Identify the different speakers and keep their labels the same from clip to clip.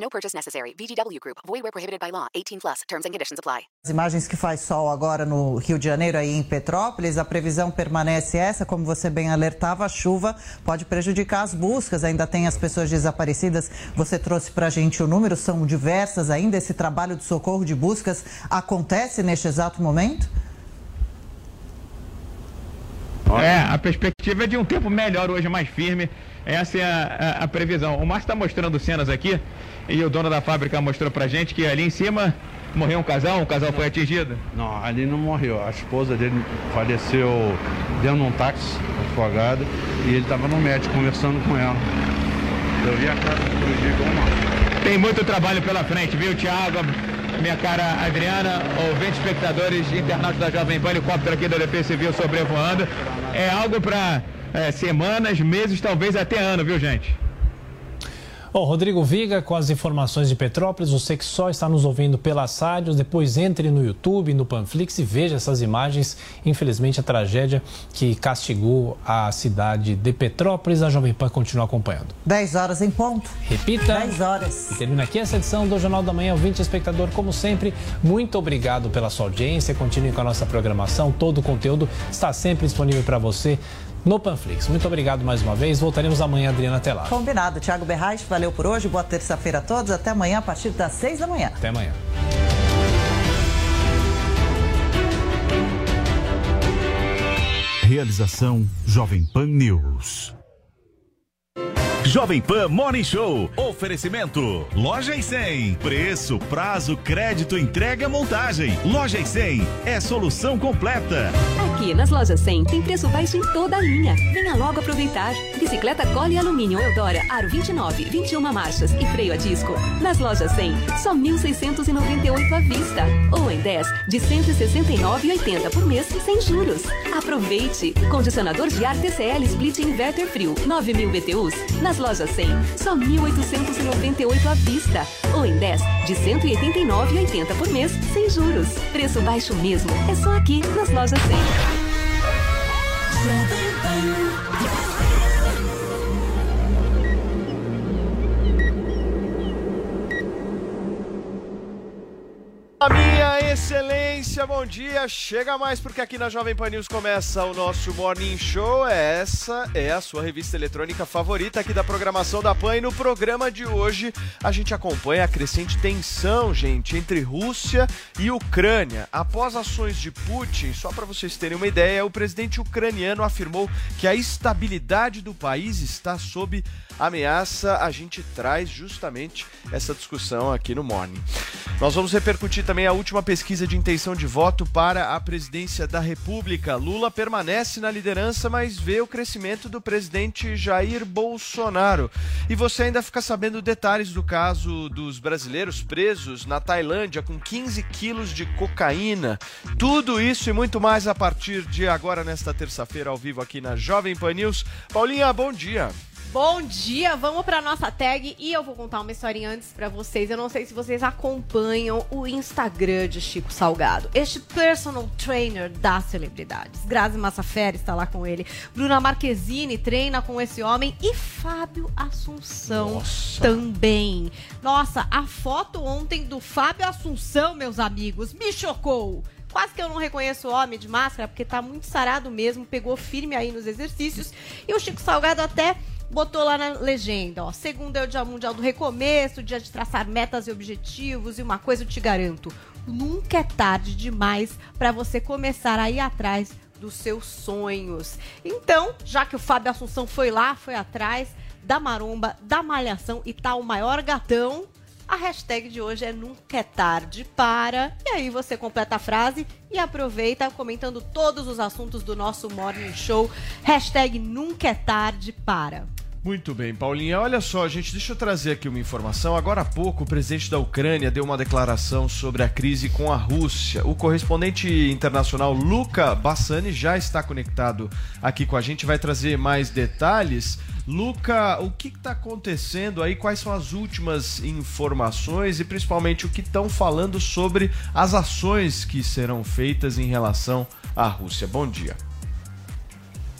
Speaker 1: No purchase necessary. VGW Group. Void where prohibited by law. 18 plus. Terms and conditions apply.
Speaker 2: As imagens que faz sol agora no Rio de Janeiro, aí em Petrópolis, a previsão permanece essa, como você bem alertava, a chuva pode prejudicar as buscas, ainda tem as pessoas desaparecidas. Você trouxe para a gente o número, são diversas ainda. Esse trabalho de socorro de buscas acontece neste exato momento?
Speaker 3: É, a perspectiva é de um tempo melhor hoje, mais firme. Essa é a, a, a previsão. O Márcio está mostrando cenas aqui e o dono da fábrica mostrou pra gente que ali em cima morreu um casal, um casal foi atingido.
Speaker 4: Não, ali não morreu. A esposa dele faleceu dentro de um táxi afogada e ele estava no médico conversando com ela. Eu vi a cara explodir igual uma.
Speaker 3: Tem muito trabalho pela frente, viu, Thiago? Minha cara Adriana, ouvintes, espectadores, internautas da Jovem Pan, helicóptero aqui da Defesa Civil sobrevoando. É algo para é, semanas, meses, talvez até ano, viu, gente?
Speaker 5: Bom, Rodrigo Viga com as informações de Petrópolis. Você que só está nos ouvindo pelas rádios, depois entre no YouTube, no Panflix e veja essas imagens. Infelizmente, a tragédia que castigou a cidade de Petrópolis. A Jovem Pan continua acompanhando.
Speaker 2: 10 horas em ponto.
Speaker 5: Repita.
Speaker 2: 10 horas.
Speaker 5: E termina aqui essa edição do Jornal da Manhã. Ouvinte espectador, como sempre, muito obrigado pela sua audiência. Continue com a nossa programação. Todo o conteúdo está sempre disponível para você no Panflix. Muito obrigado mais uma vez. Voltaremos amanhã, Adriana, até lá.
Speaker 2: Combinado. Tiago Berrais, valeu por hoje. Boa terça-feira a todos. Até amanhã, a partir das 6 da manhã.
Speaker 5: Até amanhã.
Speaker 6: Realização Jovem Pan News. Jovem Pan Morning Show. Oferecimento. Loja e 100. Preço, prazo, crédito, entrega, montagem. Loja e 100 é solução completa.
Speaker 7: Aqui nas lojas 100 tem preço baixo em toda a linha. Venha logo aproveitar. Bicicleta Cole Alumínio Eudora Aro 29, 21 marchas e freio a disco. Nas lojas 100, só 1.698 à vista. Ou em 10 de 169,80 por mês sem juros. Aproveite. Condicionador de ar TCL Split Inverter Frio 9000 BTUs. Nas lojas 100, só 1.898 à vista. Ou em 10 de 189,80 por mês sem juros. Preço baixo mesmo. É só aqui nas lojas 100.
Speaker 8: A minha excelência, bom dia. Chega mais porque aqui na Jovem Pan News começa o nosso Morning Show. Essa é a sua revista eletrônica favorita aqui da programação da Pan. E no programa de hoje a gente acompanha a crescente tensão, gente, entre Rússia e Ucrânia. Após ações de Putin, só para vocês terem uma ideia, o presidente ucraniano afirmou que a estabilidade do país está sob ameaça. A gente traz justamente essa discussão aqui no Morning. Nós vamos repercutir também a última pesquisa de intenção de voto para a presidência da República. Lula permanece na liderança, mas vê o crescimento do presidente Jair Bolsonaro. E você ainda fica sabendo detalhes do caso dos brasileiros presos na Tailândia com 15 quilos de cocaína. Tudo isso e muito mais a partir de agora, nesta terça-feira, ao vivo aqui na Jovem Pan News. Paulinha, bom dia.
Speaker 9: Bom dia, vamos para nossa tag e eu vou contar uma historinha antes para vocês. Eu não sei se vocês acompanham o Instagram de Chico Salgado, este personal trainer das celebridades. Grazi Massafera está lá com ele, Bruna Marquezine treina com esse homem e Fábio Assunção
Speaker 8: Nossa.
Speaker 9: também. Nossa, a foto ontem do Fábio Assunção, meus amigos, me chocou. Quase que eu não reconheço o homem de máscara, porque tá muito sarado mesmo, pegou firme aí nos exercícios. E o Chico Salgado até botou lá na legenda, ó. Segundo é o Dia Mundial do Recomeço, dia de traçar metas e objetivos, e uma coisa eu te garanto: nunca é tarde demais para você começar a ir atrás dos seus sonhos. Então, já que o Fábio Assunção foi lá, foi atrás da maromba, da malhação e tá o maior gatão, a hashtag de hoje é Nunca é Tarde para. E aí você completa a frase e aproveita comentando todos os assuntos do nosso Morning Show. Hashtag Nunca é Tarde para.
Speaker 8: Muito bem, Paulinha. Olha só, gente, deixa eu trazer aqui uma informação. Agora há pouco, o presidente da Ucrânia deu uma declaração sobre a crise com a Rússia. O correspondente internacional Luca Bassani já está conectado aqui com a gente, vai trazer mais detalhes. Luca, o que está acontecendo aí? Quais são as últimas informações e principalmente o que estão falando sobre as ações que serão feitas em relação à Rússia? Bom dia.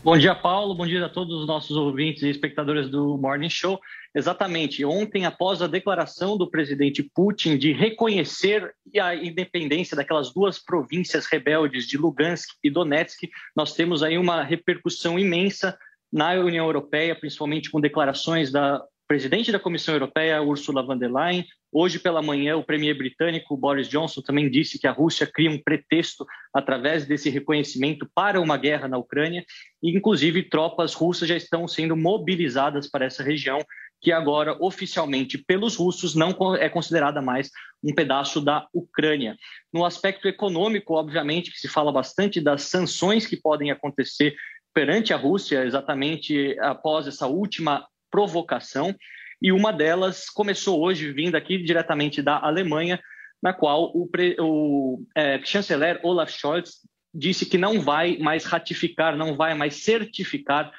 Speaker 10: Bom dia, Paulo. Bom dia a todos os nossos ouvintes e espectadores do Morning Show. Exatamente. Ontem, após a declaração do presidente Putin de reconhecer a independência daquelas duas províncias rebeldes de Lugansk e Donetsk, nós temos aí uma repercussão imensa na União Europeia, principalmente com declarações da presidente da Comissão Europeia, Ursula von der Leyen. Hoje pela manhã, o premier britânico Boris Johnson também disse que a Rússia cria um pretexto através desse reconhecimento para uma guerra na Ucrânia, e inclusive tropas russas já estão sendo mobilizadas para essa região, que agora oficialmente pelos russos não é considerada mais um pedaço da Ucrânia. No aspecto econômico, obviamente, que se fala bastante das sanções que podem acontecer perante a Rússia, exatamente após essa última provocação, e uma delas começou hoje, vindo aqui diretamente da Alemanha, na qual o, o é, chanceler Olaf Scholz disse que não vai mais ratificar, não vai mais certificar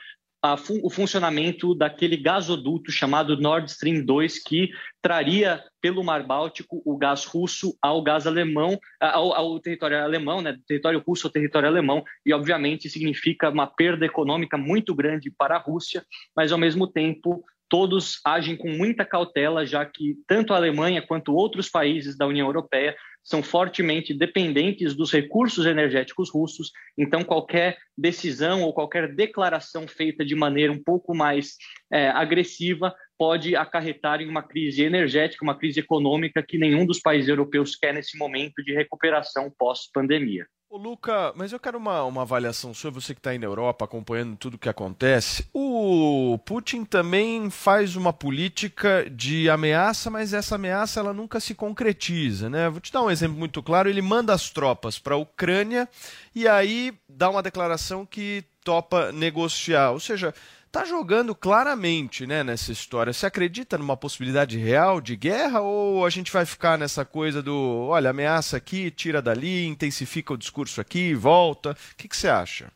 Speaker 10: o funcionamento daquele gasoduto chamado Nord Stream 2, que traria pelo Mar Báltico o gás russo ao gás alemão, ao, ao território alemão, né, território russo ao território alemão, e obviamente significa uma perda econômica muito grande para a Rússia, mas ao mesmo tempo todos agem com muita cautela, já que tanto a Alemanha quanto outros países da União Europeia são fortemente dependentes dos recursos energéticos russos, então qualquer decisão ou qualquer declaração feita de maneira um pouco mais é, agressiva pode acarretar em uma crise energética, uma crise econômica que nenhum dos países europeus quer nesse momento de recuperação pós-pandemia.
Speaker 8: Ô Luca, mas eu quero uma, uma avaliação sua, você que está aí na Europa acompanhando tudo o que acontece. O Putin também faz uma política de ameaça, mas essa ameaça ela nunca se concretiza, né? Vou te dar um exemplo muito claro. Ele manda as tropas para a Ucrânia e aí dá uma declaração que topa negociar. Ou seja, está jogando claramente né, nessa história. Você acredita numa possibilidade real de guerra ou a gente vai ficar nessa coisa do, olha, ameaça aqui, tira dali, intensifica o discurso aqui, volta? O que, que você acha?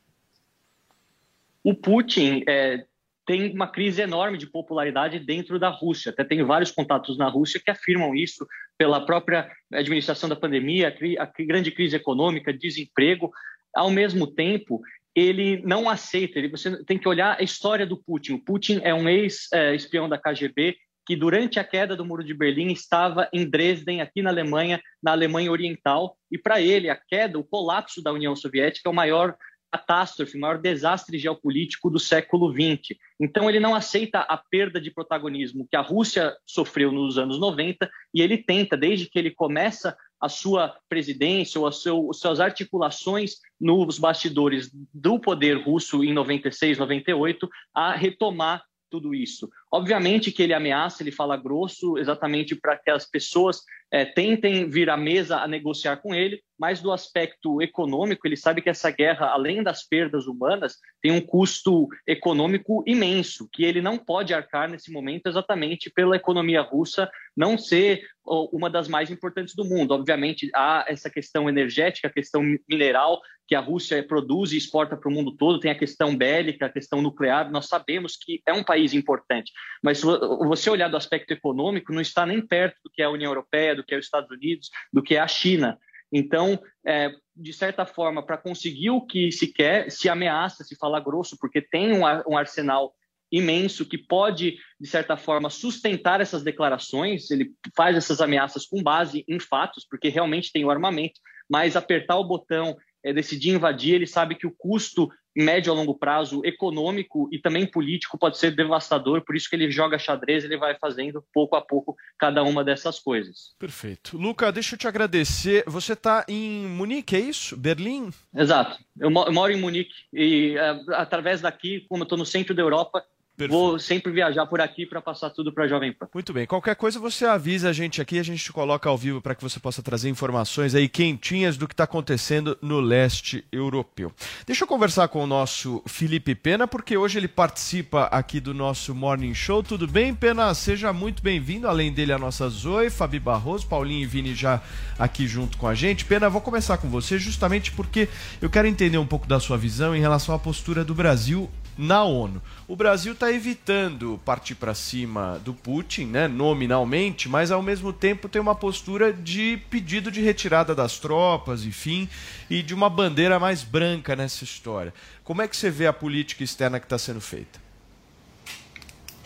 Speaker 10: O Putin é, tem uma crise enorme de popularidade dentro da Rússia. Até tem vários contatos na Rússia que afirmam isso pela própria administração da pandemia, a, a grande crise econômica, desemprego. Ao mesmo tempo, ele não aceita. Ele, você tem que olhar a história do Putin. O Putin é um ex-espião da KGB que, durante a queda do Muro de Berlim, estava em Dresden, aqui na Alemanha, na Alemanha Oriental. E para ele, a queda, o colapso da União Soviética é o maior catástrofe, o maior desastre geopolítico do século XX. Então, ele não aceita a perda de protagonismo que a Rússia sofreu nos anos 90 e ele tenta, desde que ele começa a sua presidência ou as seu, suas articulações nos bastidores do poder russo em 96, 98, a retomar tudo isso. Obviamente que ele ameaça, ele fala grosso, exatamente para que as pessoas é, tentem vir à mesa a negociar com ele, mas do aspecto econômico, ele sabe que essa guerra, além das perdas humanas, tem um custo econômico imenso, que ele não pode arcar nesse momento exatamente pela economia russa não ser uma das mais importantes do mundo. Obviamente, há essa questão energética, a questão mineral, que a Rússia produz e exporta para o mundo todo, tem a questão bélica, a questão nuclear, nós sabemos que é um país importante. Mas você olhar do aspecto econômico, não está nem perto do que é a União Europeia, do que é os Estados Unidos, do que é a China. Então, é, de certa forma, para conseguir o que se quer, se ameaça, se fala grosso, porque tem um, um arsenal imenso que pode, de certa forma, sustentar essas declarações. Ele faz essas ameaças com base em fatos, porque realmente tem o armamento, mas apertar o botão, é, decidir invadir, ele sabe que o custo médio a longo prazo, econômico e também político pode ser devastador, por isso que ele joga xadrez, ele vai fazendo pouco a pouco cada uma dessas coisas.
Speaker 8: Perfeito. Luca, deixa eu te agradecer. Você está em Munique, é isso? Berlim?
Speaker 10: Exato. Eu moro em Munique e através daqui, como eu estou no centro da Europa, Perfeito. vou sempre viajar por aqui para passar tudo para a Jovem Pan.
Speaker 8: Muito bem. Qualquer coisa você avisa a gente aqui, a gente te coloca ao vivo para que você possa trazer informações aí quentinhas do que está acontecendo no leste europeu. Deixa eu conversar com o nosso Felipe Pena, porque hoje ele participa aqui do nosso Morning Show. Tudo bem, Pena? Seja muito bem-vindo. Além dele, a nossa Zoe, Fabi Barroso, Paulinho e Vini já aqui junto com a gente. Pena, vou começar com você justamente porque eu quero entender um pouco da sua visão em relação à postura do Brasil na ONU. O Brasil está evitando partir para cima do Putin, né, nominalmente, mas ao mesmo tempo tem uma postura de pedido de retirada das tropas, enfim, e de uma bandeira mais branca nessa história. Como é que você vê a política externa que está sendo feita?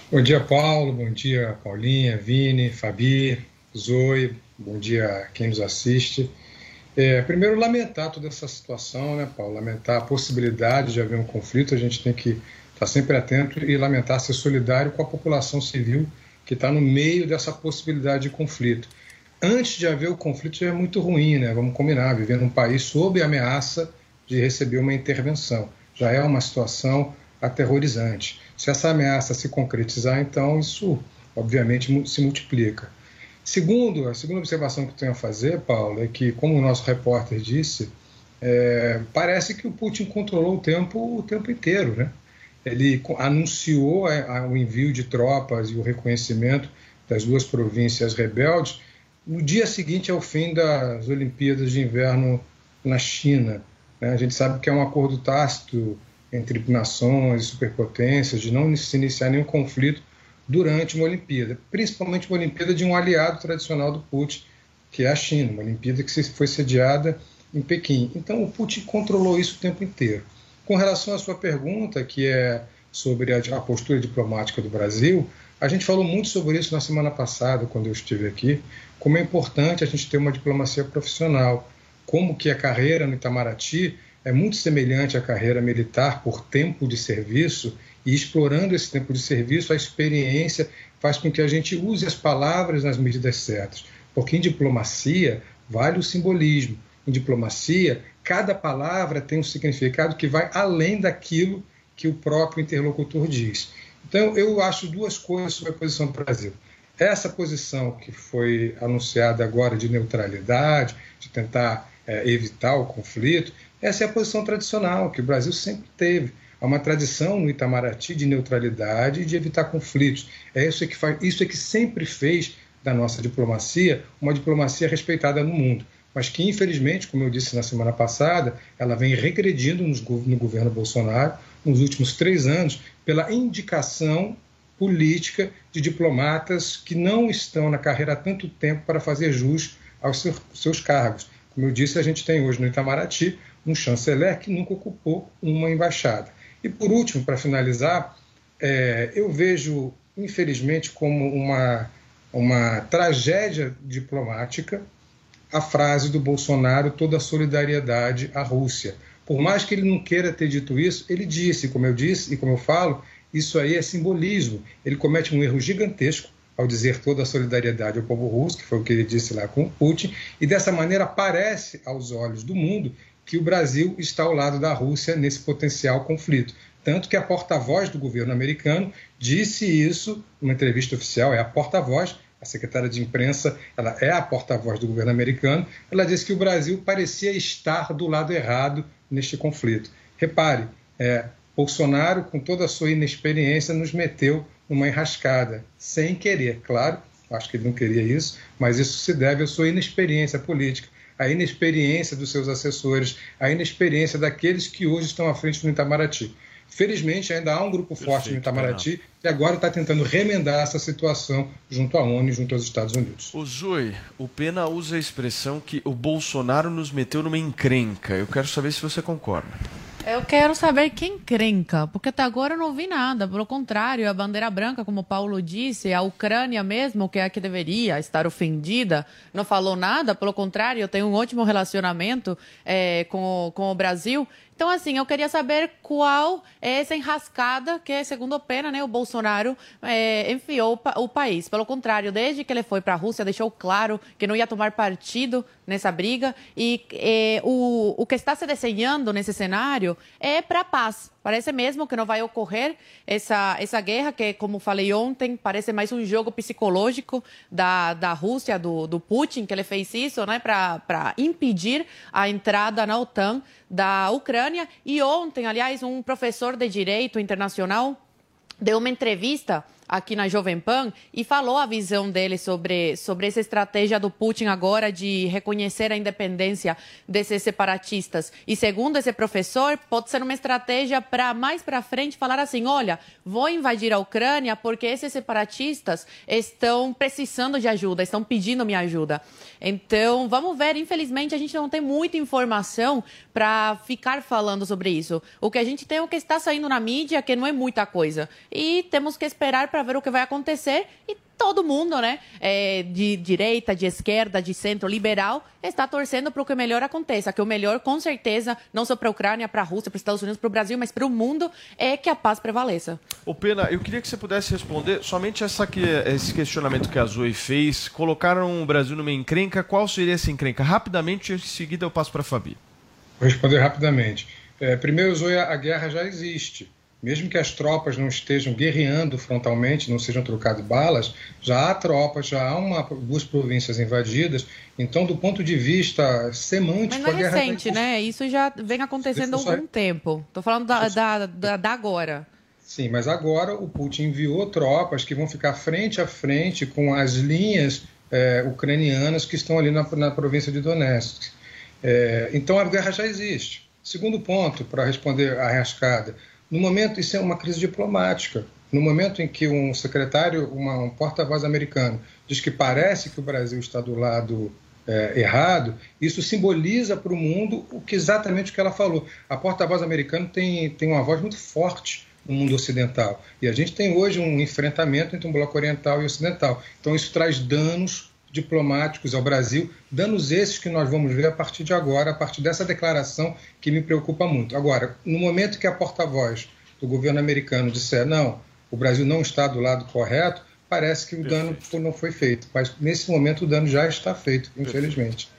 Speaker 11: Bom dia, Paulo. Bom dia, Paulinha, Vini, Fabi, Zoe. Bom dia a quem nos assiste. É, primeiro, lamentar toda essa situação, né, Paulo? Lamentar a possibilidade de haver um conflito. A gente tem que estar sempre atento e lamentar ser solidário com a população civil que está no meio dessa possibilidade de conflito. Antes de haver o conflito já é muito ruim, né? Vamos combinar, viver num país sob ameaça de receber uma intervenção. Já é uma situação aterrorizante. Se essa ameaça se concretizar, então isso obviamente se multiplica. Segundo, a segunda observação que eu tenho a fazer, Paulo, é que, como o nosso repórter disse, é, parece que o Putin controlou o tempo o tempo inteiro, né? Ele anunciou a, a, o envio de tropas e o reconhecimento das duas províncias rebeldes no dia seguinte ao fim das Olimpíadas de Inverno na China. Né? A gente sabe que é um acordo tácito entre nações superpotências de não se iniciar nenhum conflito durante uma Olimpíada, principalmente uma Olimpíada de um aliado tradicional do Putin, que é a China, uma Olimpíada que foi sediada em Pequim. Então o Putin controlou isso o tempo inteiro. Com relação à sua pergunta, que é sobre a, postura diplomática do Brasil, a gente falou muito sobre isso na semana passada, quando eu estive aqui, como é importante a gente ter uma diplomacia profissional, como que a carreira no Itamaraty é muito semelhante à carreira militar por tempo de serviço e explorando esse tempo de serviço, a experiência faz com que a gente use as palavras nas medidas certas. Porque em diplomacia vale o simbolismo. Em diplomacia, cada palavra tem um significado que vai além daquilo que o próprio interlocutor diz. Então, eu acho duas coisas sobre a posição do Brasil. Essa posição que foi anunciada agora de neutralidade, de tentar é, evitar o conflito, essa é a posição tradicional que o Brasil sempre teve Há uma tradição no Itamaraty de neutralidade e de evitar conflitos. É isso que, faz, isso é que sempre fez da nossa diplomacia uma diplomacia respeitada no mundo, mas que, infelizmente, como eu disse na semana passada, ela vem regredindo no governo Bolsonaro nos últimos três anos pela indicação política de diplomatas que não estão na carreira há tanto tempo para fazer jus aos seus cargos. Como eu disse, a gente tem hoje no Itamaraty um chanceler que nunca ocupou uma embaixada. E por último, para finalizar, é, eu vejo, infelizmente, como uma, uma tragédia diplomática a frase do Bolsonaro toda a solidariedade à Rússia. Por mais que ele não queira ter dito isso, ele disse, como eu disse e como eu falo, isso aí é simbolismo. Ele comete um erro gigantesco ao dizer toda a solidariedade ao povo russo, que foi o que ele disse lá com Putin, e dessa maneira parece aos olhos do mundo que o Brasil está ao lado da Rússia nesse potencial conflito. Tanto que a porta-voz do governo americano disse isso numa entrevista oficial, é a porta-voz, a secretária de imprensa, ela é a porta-voz do governo americano, ela disse que o Brasil parecia estar do lado errado neste conflito. Repare, é, Bolsonaro, com toda a sua inexperiência, nos meteu numa enrascada, sem querer, claro, acho que ele não queria isso, mas isso se deve à sua inexperiência política a inexperiência dos seus assessores, a inexperiência daqueles que hoje estão à frente do Itamaraty. Felizmente, ainda há um grupo Perfeito, forte no Itamaraty que agora está tentando remendar essa situação junto à ONU e junto aos Estados Unidos.
Speaker 8: O Zui, o Pena usa a expressão que o Bolsonaro nos meteu numa encrenca. Eu quero saber se você concorda.
Speaker 12: Eu quero saber quem crenca, porque até agora eu não vi nada. Pelo contrário, a bandeira branca, como o Paulo disse, a Ucrânia mesmo, que é a que deveria estar ofendida, não falou nada. Pelo contrário, eu tenho um ótimo relacionamento é, com, com o Brasil. Então, assim, eu queria saber qual é essa enrascada que, segundo o Pena, né, o Bolsonaro é, enfiou o país. Pelo contrário, desde que ele foi para a Rússia, deixou claro que não ia tomar partido nessa briga e é, o, o que está se desenhando nesse cenário é para a paz Parece mesmo que não vai ocorrer essa, essa guerra, que, como falei ontem, parece mais um jogo psicológico da, da Rússia, do, do Putin, que ele fez isso né, para impedir a entrada na OTAN da Ucrânia. E ontem, aliás, um professor de direito internacional deu uma entrevista aqui na Jovem Pan e falou a visão dele sobre, sobre essa estratégia do Putin agora de reconhecer a independência desses separatistas. E segundo esse professor, pode ser uma estratégia para mais para frente falar assim: olha, vou invadir a Ucrânia porque esses separatistas estão precisando de ajuda, estão pedindo minha ajuda. Então, vamos ver. Infelizmente, a gente não tem muita informação para ficar falando sobre isso. O que a gente tem é o que está saindo na mídia, que não é muita coisa. E temos que esperar para ver o que vai acontecer e todo mundo, né, é, de direita, de esquerda, de centro, liberal, está torcendo para o que melhor aconteça. Que o melhor, com certeza, não só para a Ucrânia, para a Rússia, para os Estados Unidos, para o Brasil, mas para o mundo, é que a paz prevaleça.
Speaker 8: O Pena, eu queria que você pudesse responder somente essa que, esse questionamento que a Zoe fez. Colocaram o Brasil numa encrenca. Qual seria essa encrenca? Rapidamente, em seguida eu passo para a Fabi.
Speaker 11: Vou responder rapidamente. É, primeiro, Zoe, a guerra já existe mesmo que as tropas não estejam guerreando frontalmente, não sejam trocadas balas, já há tropas, já há uma, duas províncias invadidas. Então, do ponto de vista semântico,
Speaker 12: Mas não é recente, né? Isso já vem acontecendo há algum tempo. Estou falando da, da, da, da agora.
Speaker 11: Sim, mas agora o Putin enviou tropas que vão ficar frente a frente com as linhas é, ucranianas que estão ali na, na província de Donetsk. É, então a guerra já existe. Segundo ponto, para responder a rascada, no momento, isso é uma crise diplomática. No momento em que um secretário, uma, um porta-voz americano, diz que parece que o Brasil está do lado é, errado, isso simboliza para o mundo o que exatamente o que ela falou. A porta-voz americana tem, tem uma voz muito forte no mundo ocidental. E a gente tem hoje um enfrentamento entre um bloco oriental e ocidental. Então isso traz danos diplomáticos ao Brasil, danos esses que nós vamos ver a partir de agora, a partir dessa declaração que me preocupa muito. Agora, no momento que a porta-voz do governo americano disser não, o Brasil não está do lado correto, parece que o Perfeito. dano não foi feito. Mas nesse momento o dano já está feito, infelizmente.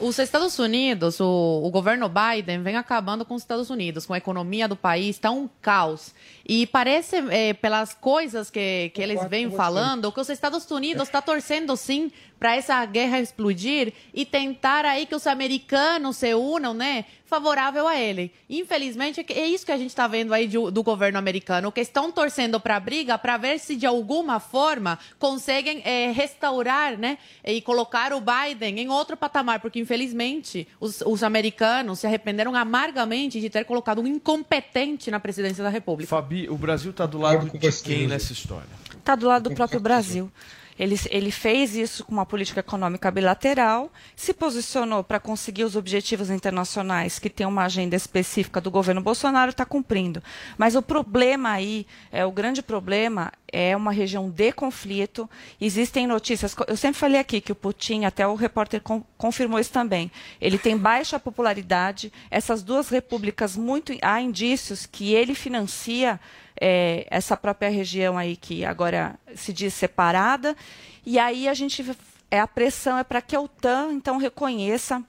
Speaker 12: Os Estados Unidos, o, o, governo Biden vem acabando com os Estados Unidos, com a economia do país, está um caos. E parece, é, pelas coisas que, que eles vêm falando, que os Estados Unidos está torcendo sim para essa guerra explodir e tentar aí que os americanos se unam, né, favorável a ele. Infelizmente, é isso que a gente está vendo aí do, do, governo americano, que estão torcendo para a briga para ver se de alguma forma conseguem é, restaurar, né, e colocar o Biden em outro patamar, porque infelizmente os, os americanos se arrependeram amargamente de ter colocado um incompetente na presidência da República.
Speaker 8: Fabi, o Brasil está do lado de quem nessa história?
Speaker 13: Está do lado do próprio Brasil. Ele, ele fez isso com uma política econômica bilateral, se posicionou para conseguir os objetivos internacionais que tem uma agenda específica do governo Bolsonaro, está cumprindo. Mas o problema aí, é o grande problema é uma região de conflito. Existem notícias. Eu sempre falei aqui que o Putin, até o repórter com, confirmou isso também. Ele tem baixa popularidade. Essas duas repúblicas, muito há indícios que ele financia é, essa própria região aí que agora se diz separada. E aí a gente é a pressão é para que a OTAN então reconheça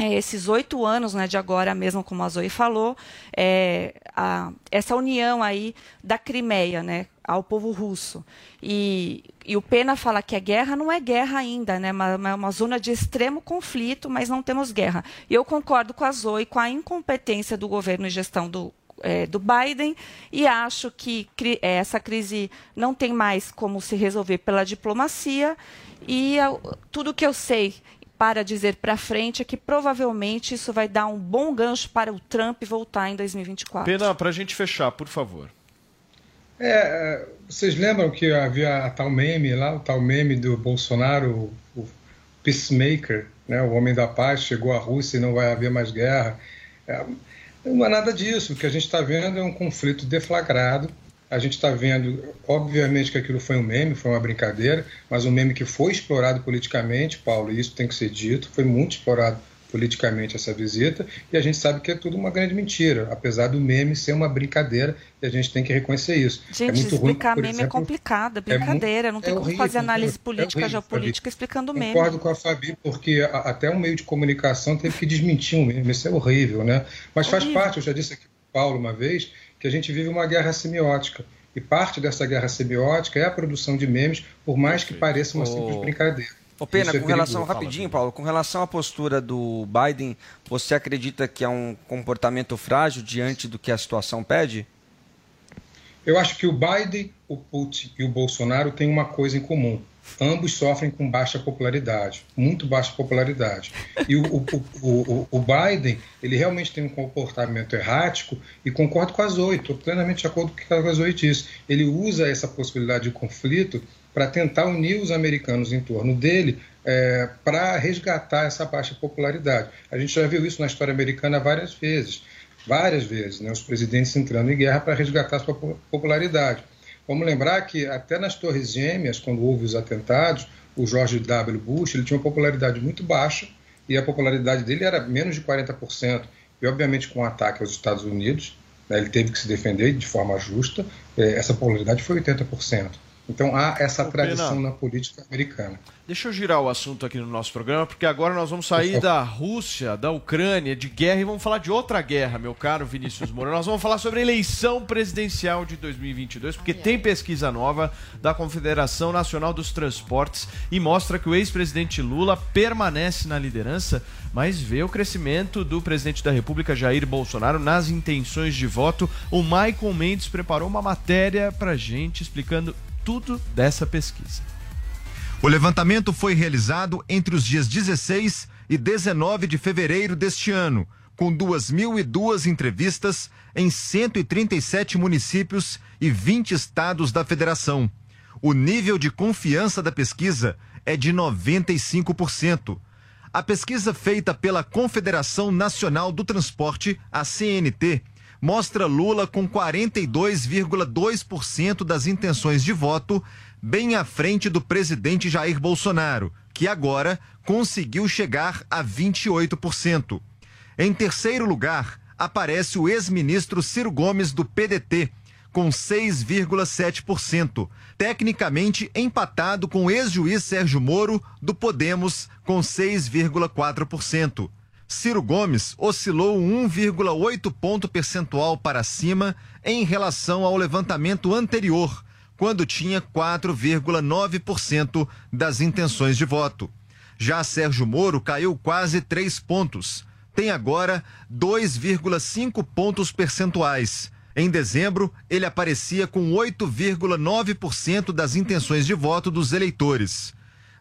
Speaker 13: é, esses oito anos né, de agora mesmo, como a Zoe falou, é, a, essa união aí da Crimeia né, ao povo russo. E, e, o Pena fala que a guerra não é guerra ainda, né, é uma, uma zona de extremo conflito, mas não temos guerra. E eu concordo com a Zoe, com a incompetência do governo e gestão do é, do Biden e acho que cri é, essa crise não tem mais como se resolver pela diplomacia e tudo que eu sei para dizer para frente é que provavelmente isso vai dar um bom gancho para o Trump voltar em 2024.
Speaker 8: Pena, para a gente fechar, por favor.
Speaker 11: É, é, vocês lembram que havia a tal meme lá, o tal meme do Bolsonaro, o, o peacemaker, né, o homem da paz, chegou à Rússia e não vai haver mais guerra. É, não é nada disso. O que a gente está vendo é um conflito deflagrado. A gente está vendo, obviamente, que aquilo foi um meme, foi uma brincadeira, mas um meme que foi explorado politicamente, Paulo, e isso tem que ser dito, foi muito explorado politicamente essa visita, e a gente sabe que é tudo uma grande mentira, apesar do meme ser uma brincadeira, e a gente tem que reconhecer isso.
Speaker 13: É gente, é muito explicar ruim, meme é exemplo, é complicado, é brincadeira, é não tem é como horrível, fazer análise política, é horrível, geopolítica Fabi. explicando meme.
Speaker 11: Concordo com a Fabi, porque a, até um meio de comunicação teve que desmentir um meme, isso é horrível, né? Mas horrível. faz parte, eu já disse aqui para Paulo uma vez, que a gente vive uma guerra semiótica. E parte dessa guerra semiótica é a produção de memes, por mais que pareça uma simples brincadeira.
Speaker 14: Ô Pena,
Speaker 11: é
Speaker 14: com relação, rapidinho, Paulo, com relação à postura do Biden, você acredita que é um comportamento frágil diante do que a situação pede?
Speaker 11: Eu acho que o Biden, o Putin e o Bolsonaro têm uma coisa em comum. Ambos sofrem com baixa popularidade, muito baixa popularidade. E o, o, o, o, o Biden, ele realmente tem um comportamento errático e concordo com a Zoe, estou plenamente de acordo com o que a Zoe disse. Ele usa essa possibilidade de conflito para tentar unir os americanos em torno dele é, para resgatar essa baixa popularidade. A gente já viu isso na história americana várias vezes, várias vezes, né, os presidentes entrando em guerra para resgatar sua po- popularidade. Vamos lembrar que até nas Torres Gêmeas, quando houve os atentados, o George W. Bush ele tinha uma popularidade muito baixa e a popularidade dele era menos de 40%. E, obviamente, com o ataque aos Estados Unidos, né, ele teve que se defender de forma justa, eh, essa popularidade foi 80%. Então há essa
Speaker 8: Ô,
Speaker 11: tradição
Speaker 8: Pena.
Speaker 11: na política americana.
Speaker 8: Deixa eu girar o assunto aqui no nosso programa, porque agora nós vamos sair da Rússia, da Ucrânia, de guerra e vamos falar de outra guerra, meu caro Vinícius Moura. Nós vamos falar sobre a eleição presidencial de 2022, porque tem pesquisa nova da Confederação Nacional dos Transportes e mostra que o ex-presidente Lula permanece na liderança, mas vê o crescimento do presidente da República, Jair Bolsonaro, nas intenções de voto. O Michael Mendes preparou uma matéria pra gente explicando tudo dessa pesquisa.
Speaker 15: O levantamento foi realizado entre os dias 16 e 19 de fevereiro deste ano, com 2.002 entrevistas em 137 municípios e 20 estados da federação. O nível de confiança da pesquisa é de 95%. A pesquisa feita pela Confederação Nacional do Transporte, a CNT, mostra Lula com 42,2% das intenções de voto, bem à frente do presidente Jair Bolsonaro, que agora conseguiu chegar a 28%. Em terceiro lugar, aparece o ex-ministro Ciro Gomes do PDT, com 6,7%, tecnicamente empatado com o ex-juiz Sérgio Moro do Podemos, com 6,4%. Ciro Gomes oscilou 1,8 ponto percentual para cima em relação ao levantamento anterior, quando tinha 4,9% das intenções de voto. Já Sérgio Moro caiu quase 3 pontos. Tem agora 2,5 pontos percentuais. Em dezembro, ele aparecia com 8,9% das intenções de voto dos eleitores.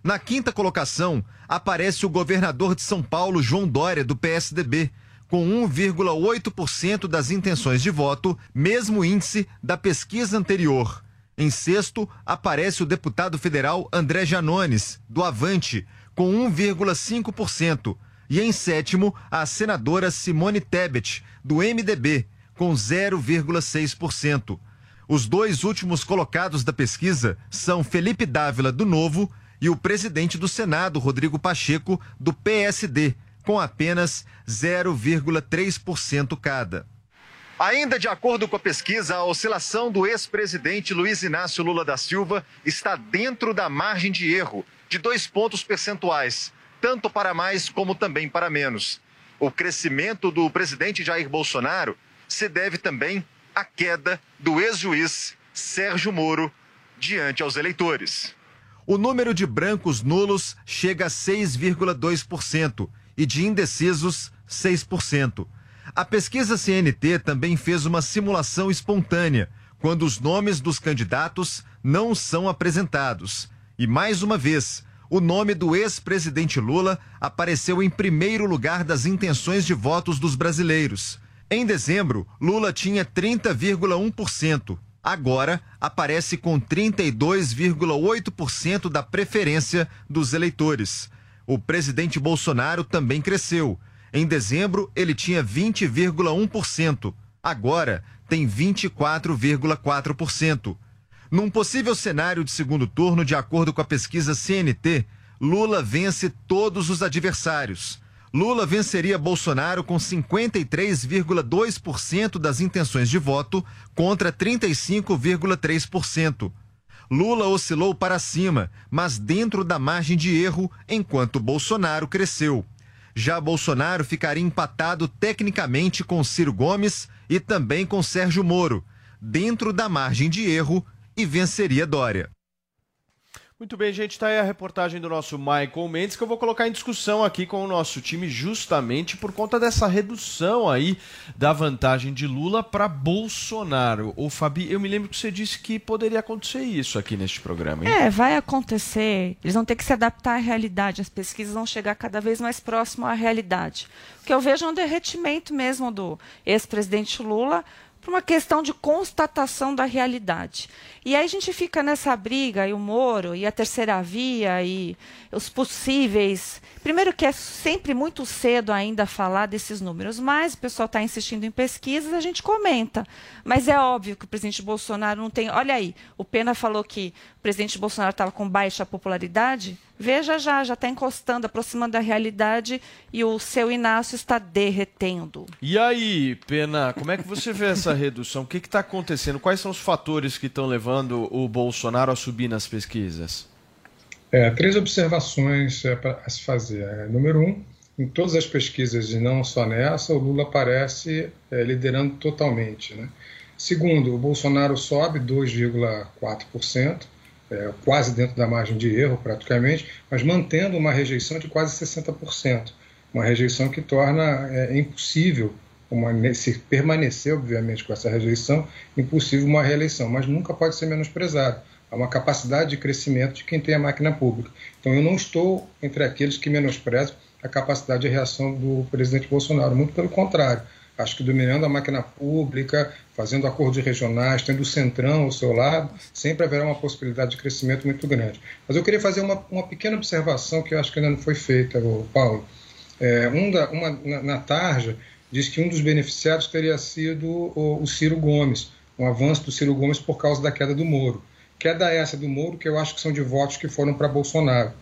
Speaker 15: Na quinta colocação, aparece o governador de São Paulo, João Dória, do PSDB, com 1,8% das intenções de voto, mesmo índice da pesquisa anterior. Em sexto, aparece o deputado federal André Janones, do Avante, com 1,5%. E em sétimo, a senadora Simone Tebet, do MDB, com 0,6%. Os dois últimos colocados da pesquisa são Felipe Dávila, do Novo, e o presidente do Senado, Rodrigo Pacheco, do PSD, com apenas 0,3% cada. Ainda de acordo com a pesquisa, a oscilação do ex-presidente Luiz Inácio Lula da Silva está dentro da margem de erro, de dois pontos percentuais, tanto para mais como também para menos. O crescimento do presidente Jair Bolsonaro se deve também à queda do ex-juiz Sérgio Moro diante aos eleitores. O número de brancos nulos chega a 6,2% e de indecisos, 6%. A pesquisa CNT também fez uma simulação espontânea, quando os nomes dos candidatos não são apresentados. E mais uma vez, o nome do ex-presidente Lula apareceu em primeiro lugar das intenções de votos dos brasileiros. Em dezembro, Lula tinha 30,1%. Agora aparece com 32,8% da preferência dos eleitores. O presidente Bolsonaro também cresceu. Em dezembro, ele tinha 20,1%. Agora tem 24,4%. Num possível cenário de segundo turno, de acordo com a pesquisa CNT, Lula vence todos os adversários. Lula venceria Bolsonaro com 53,2% das intenções de voto contra 35,3%. Lula oscilou para cima, mas dentro da margem de erro, enquanto Bolsonaro cresceu. Já Bolsonaro ficaria empatado tecnicamente com Ciro Gomes e também com Sérgio Moro, dentro da margem de erro, e venceria Dória.
Speaker 8: Muito bem, gente, está aí a reportagem do nosso Michael Mendes que eu vou colocar em discussão aqui com o nosso time justamente por conta dessa redução aí da vantagem de Lula para Bolsonaro. O Fabi, eu me lembro que você disse que poderia acontecer isso aqui neste programa. Hein?
Speaker 13: É, vai acontecer. Eles vão ter que se adaptar à realidade. As pesquisas vão chegar cada vez mais próximo à realidade. O que eu vejo é um derretimento mesmo do ex-presidente Lula por uma questão de constatação da realidade. E aí a gente fica nessa briga, e o Moro, e a terceira via, e os possíveis. Primeiro que é sempre muito cedo ainda falar desses números, mas o pessoal está insistindo em pesquisas, a gente comenta. Mas é óbvio que o presidente Bolsonaro não tem. Olha aí, o Pena falou que o presidente Bolsonaro estava com baixa popularidade. Veja já, já está encostando, aproximando da realidade e o seu Inácio está derretendo.
Speaker 8: E aí, Pena, como é que você vê essa redução? O que está acontecendo? Quais são os fatores que estão levando o Bolsonaro a subir nas pesquisas?
Speaker 11: É, três observações é, para se fazer. É, número um, em todas as pesquisas, e não só nessa, o Lula aparece é, liderando totalmente. Né? Segundo, o Bolsonaro sobe 2,4%, é, quase dentro da margem de erro, praticamente, mas mantendo uma rejeição de quase 60%. Uma rejeição que torna é, impossível, uma, se permanecer, obviamente, com essa rejeição, impossível uma reeleição, mas nunca pode ser menosprezado. Há uma capacidade de crescimento de quem tem a máquina pública. Então, eu não estou entre aqueles que menosprezam a capacidade de reação do presidente Bolsonaro, muito pelo contrário. Acho que dominando a máquina pública, fazendo acordos regionais, tendo o centrão ao seu lado, sempre haverá uma possibilidade de crescimento muito grande. Mas eu queria fazer uma, uma pequena observação que eu acho que ainda não foi feita, Paulo. É, um da, uma, na, na, tarja, diz que um dos beneficiados teria sido o, o Ciro Gomes, um avanço do Ciro Gomes por causa da queda do Moro. Queda essa do Moro que eu acho que são de votos que foram para Bolsonaro.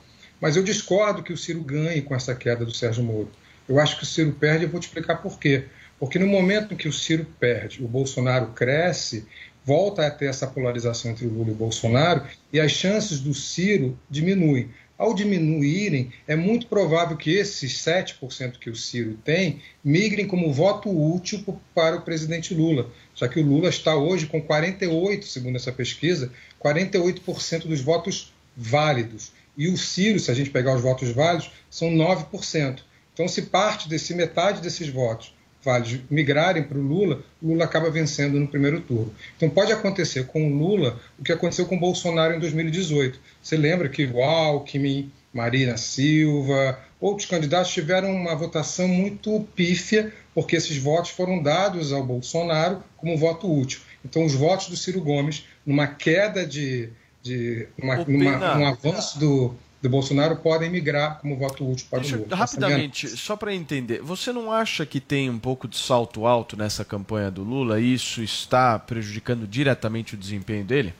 Speaker 11: Mas eu discordo que o Ciro ganhe com essa queda do Sérgio Moro. Eu acho que o Ciro perde e vou te explicar por quê. Porque no momento em que o Ciro perde, o Bolsonaro cresce, volta a ter essa polarização entre o Lula e o Bolsonaro e as chances do Ciro diminuem. Ao diminuírem, é muito provável que esses 7% que o Ciro tem migrem como voto útil para o presidente Lula, já que o Lula está hoje com 48%, segundo essa pesquisa, 48% dos votos válidos. E o Ciro, se a gente pegar os votos válidos, são 9%. Então, se parte desse metade desses votos válidos migrarem para o Lula, o Lula acaba vencendo no primeiro turno. Então pode acontecer com o Lula o que aconteceu com o Bolsonaro em 2018. Você lembra que o Alckmin, Marina Silva, outros candidatos tiveram uma votação muito pífia, porque esses votos foram dados ao Bolsonaro como voto útil. Então os votos do Ciro Gomes, numa queda de, de uma, numa, um avanço do, do Bolsonaro podem migrar como voto útil para Deixa, o Lula.
Speaker 8: Rapidamente, só para entender, você não acha que tem um pouco de salto alto nessa campanha do Lula e isso está prejudicando diretamente o desempenho dele?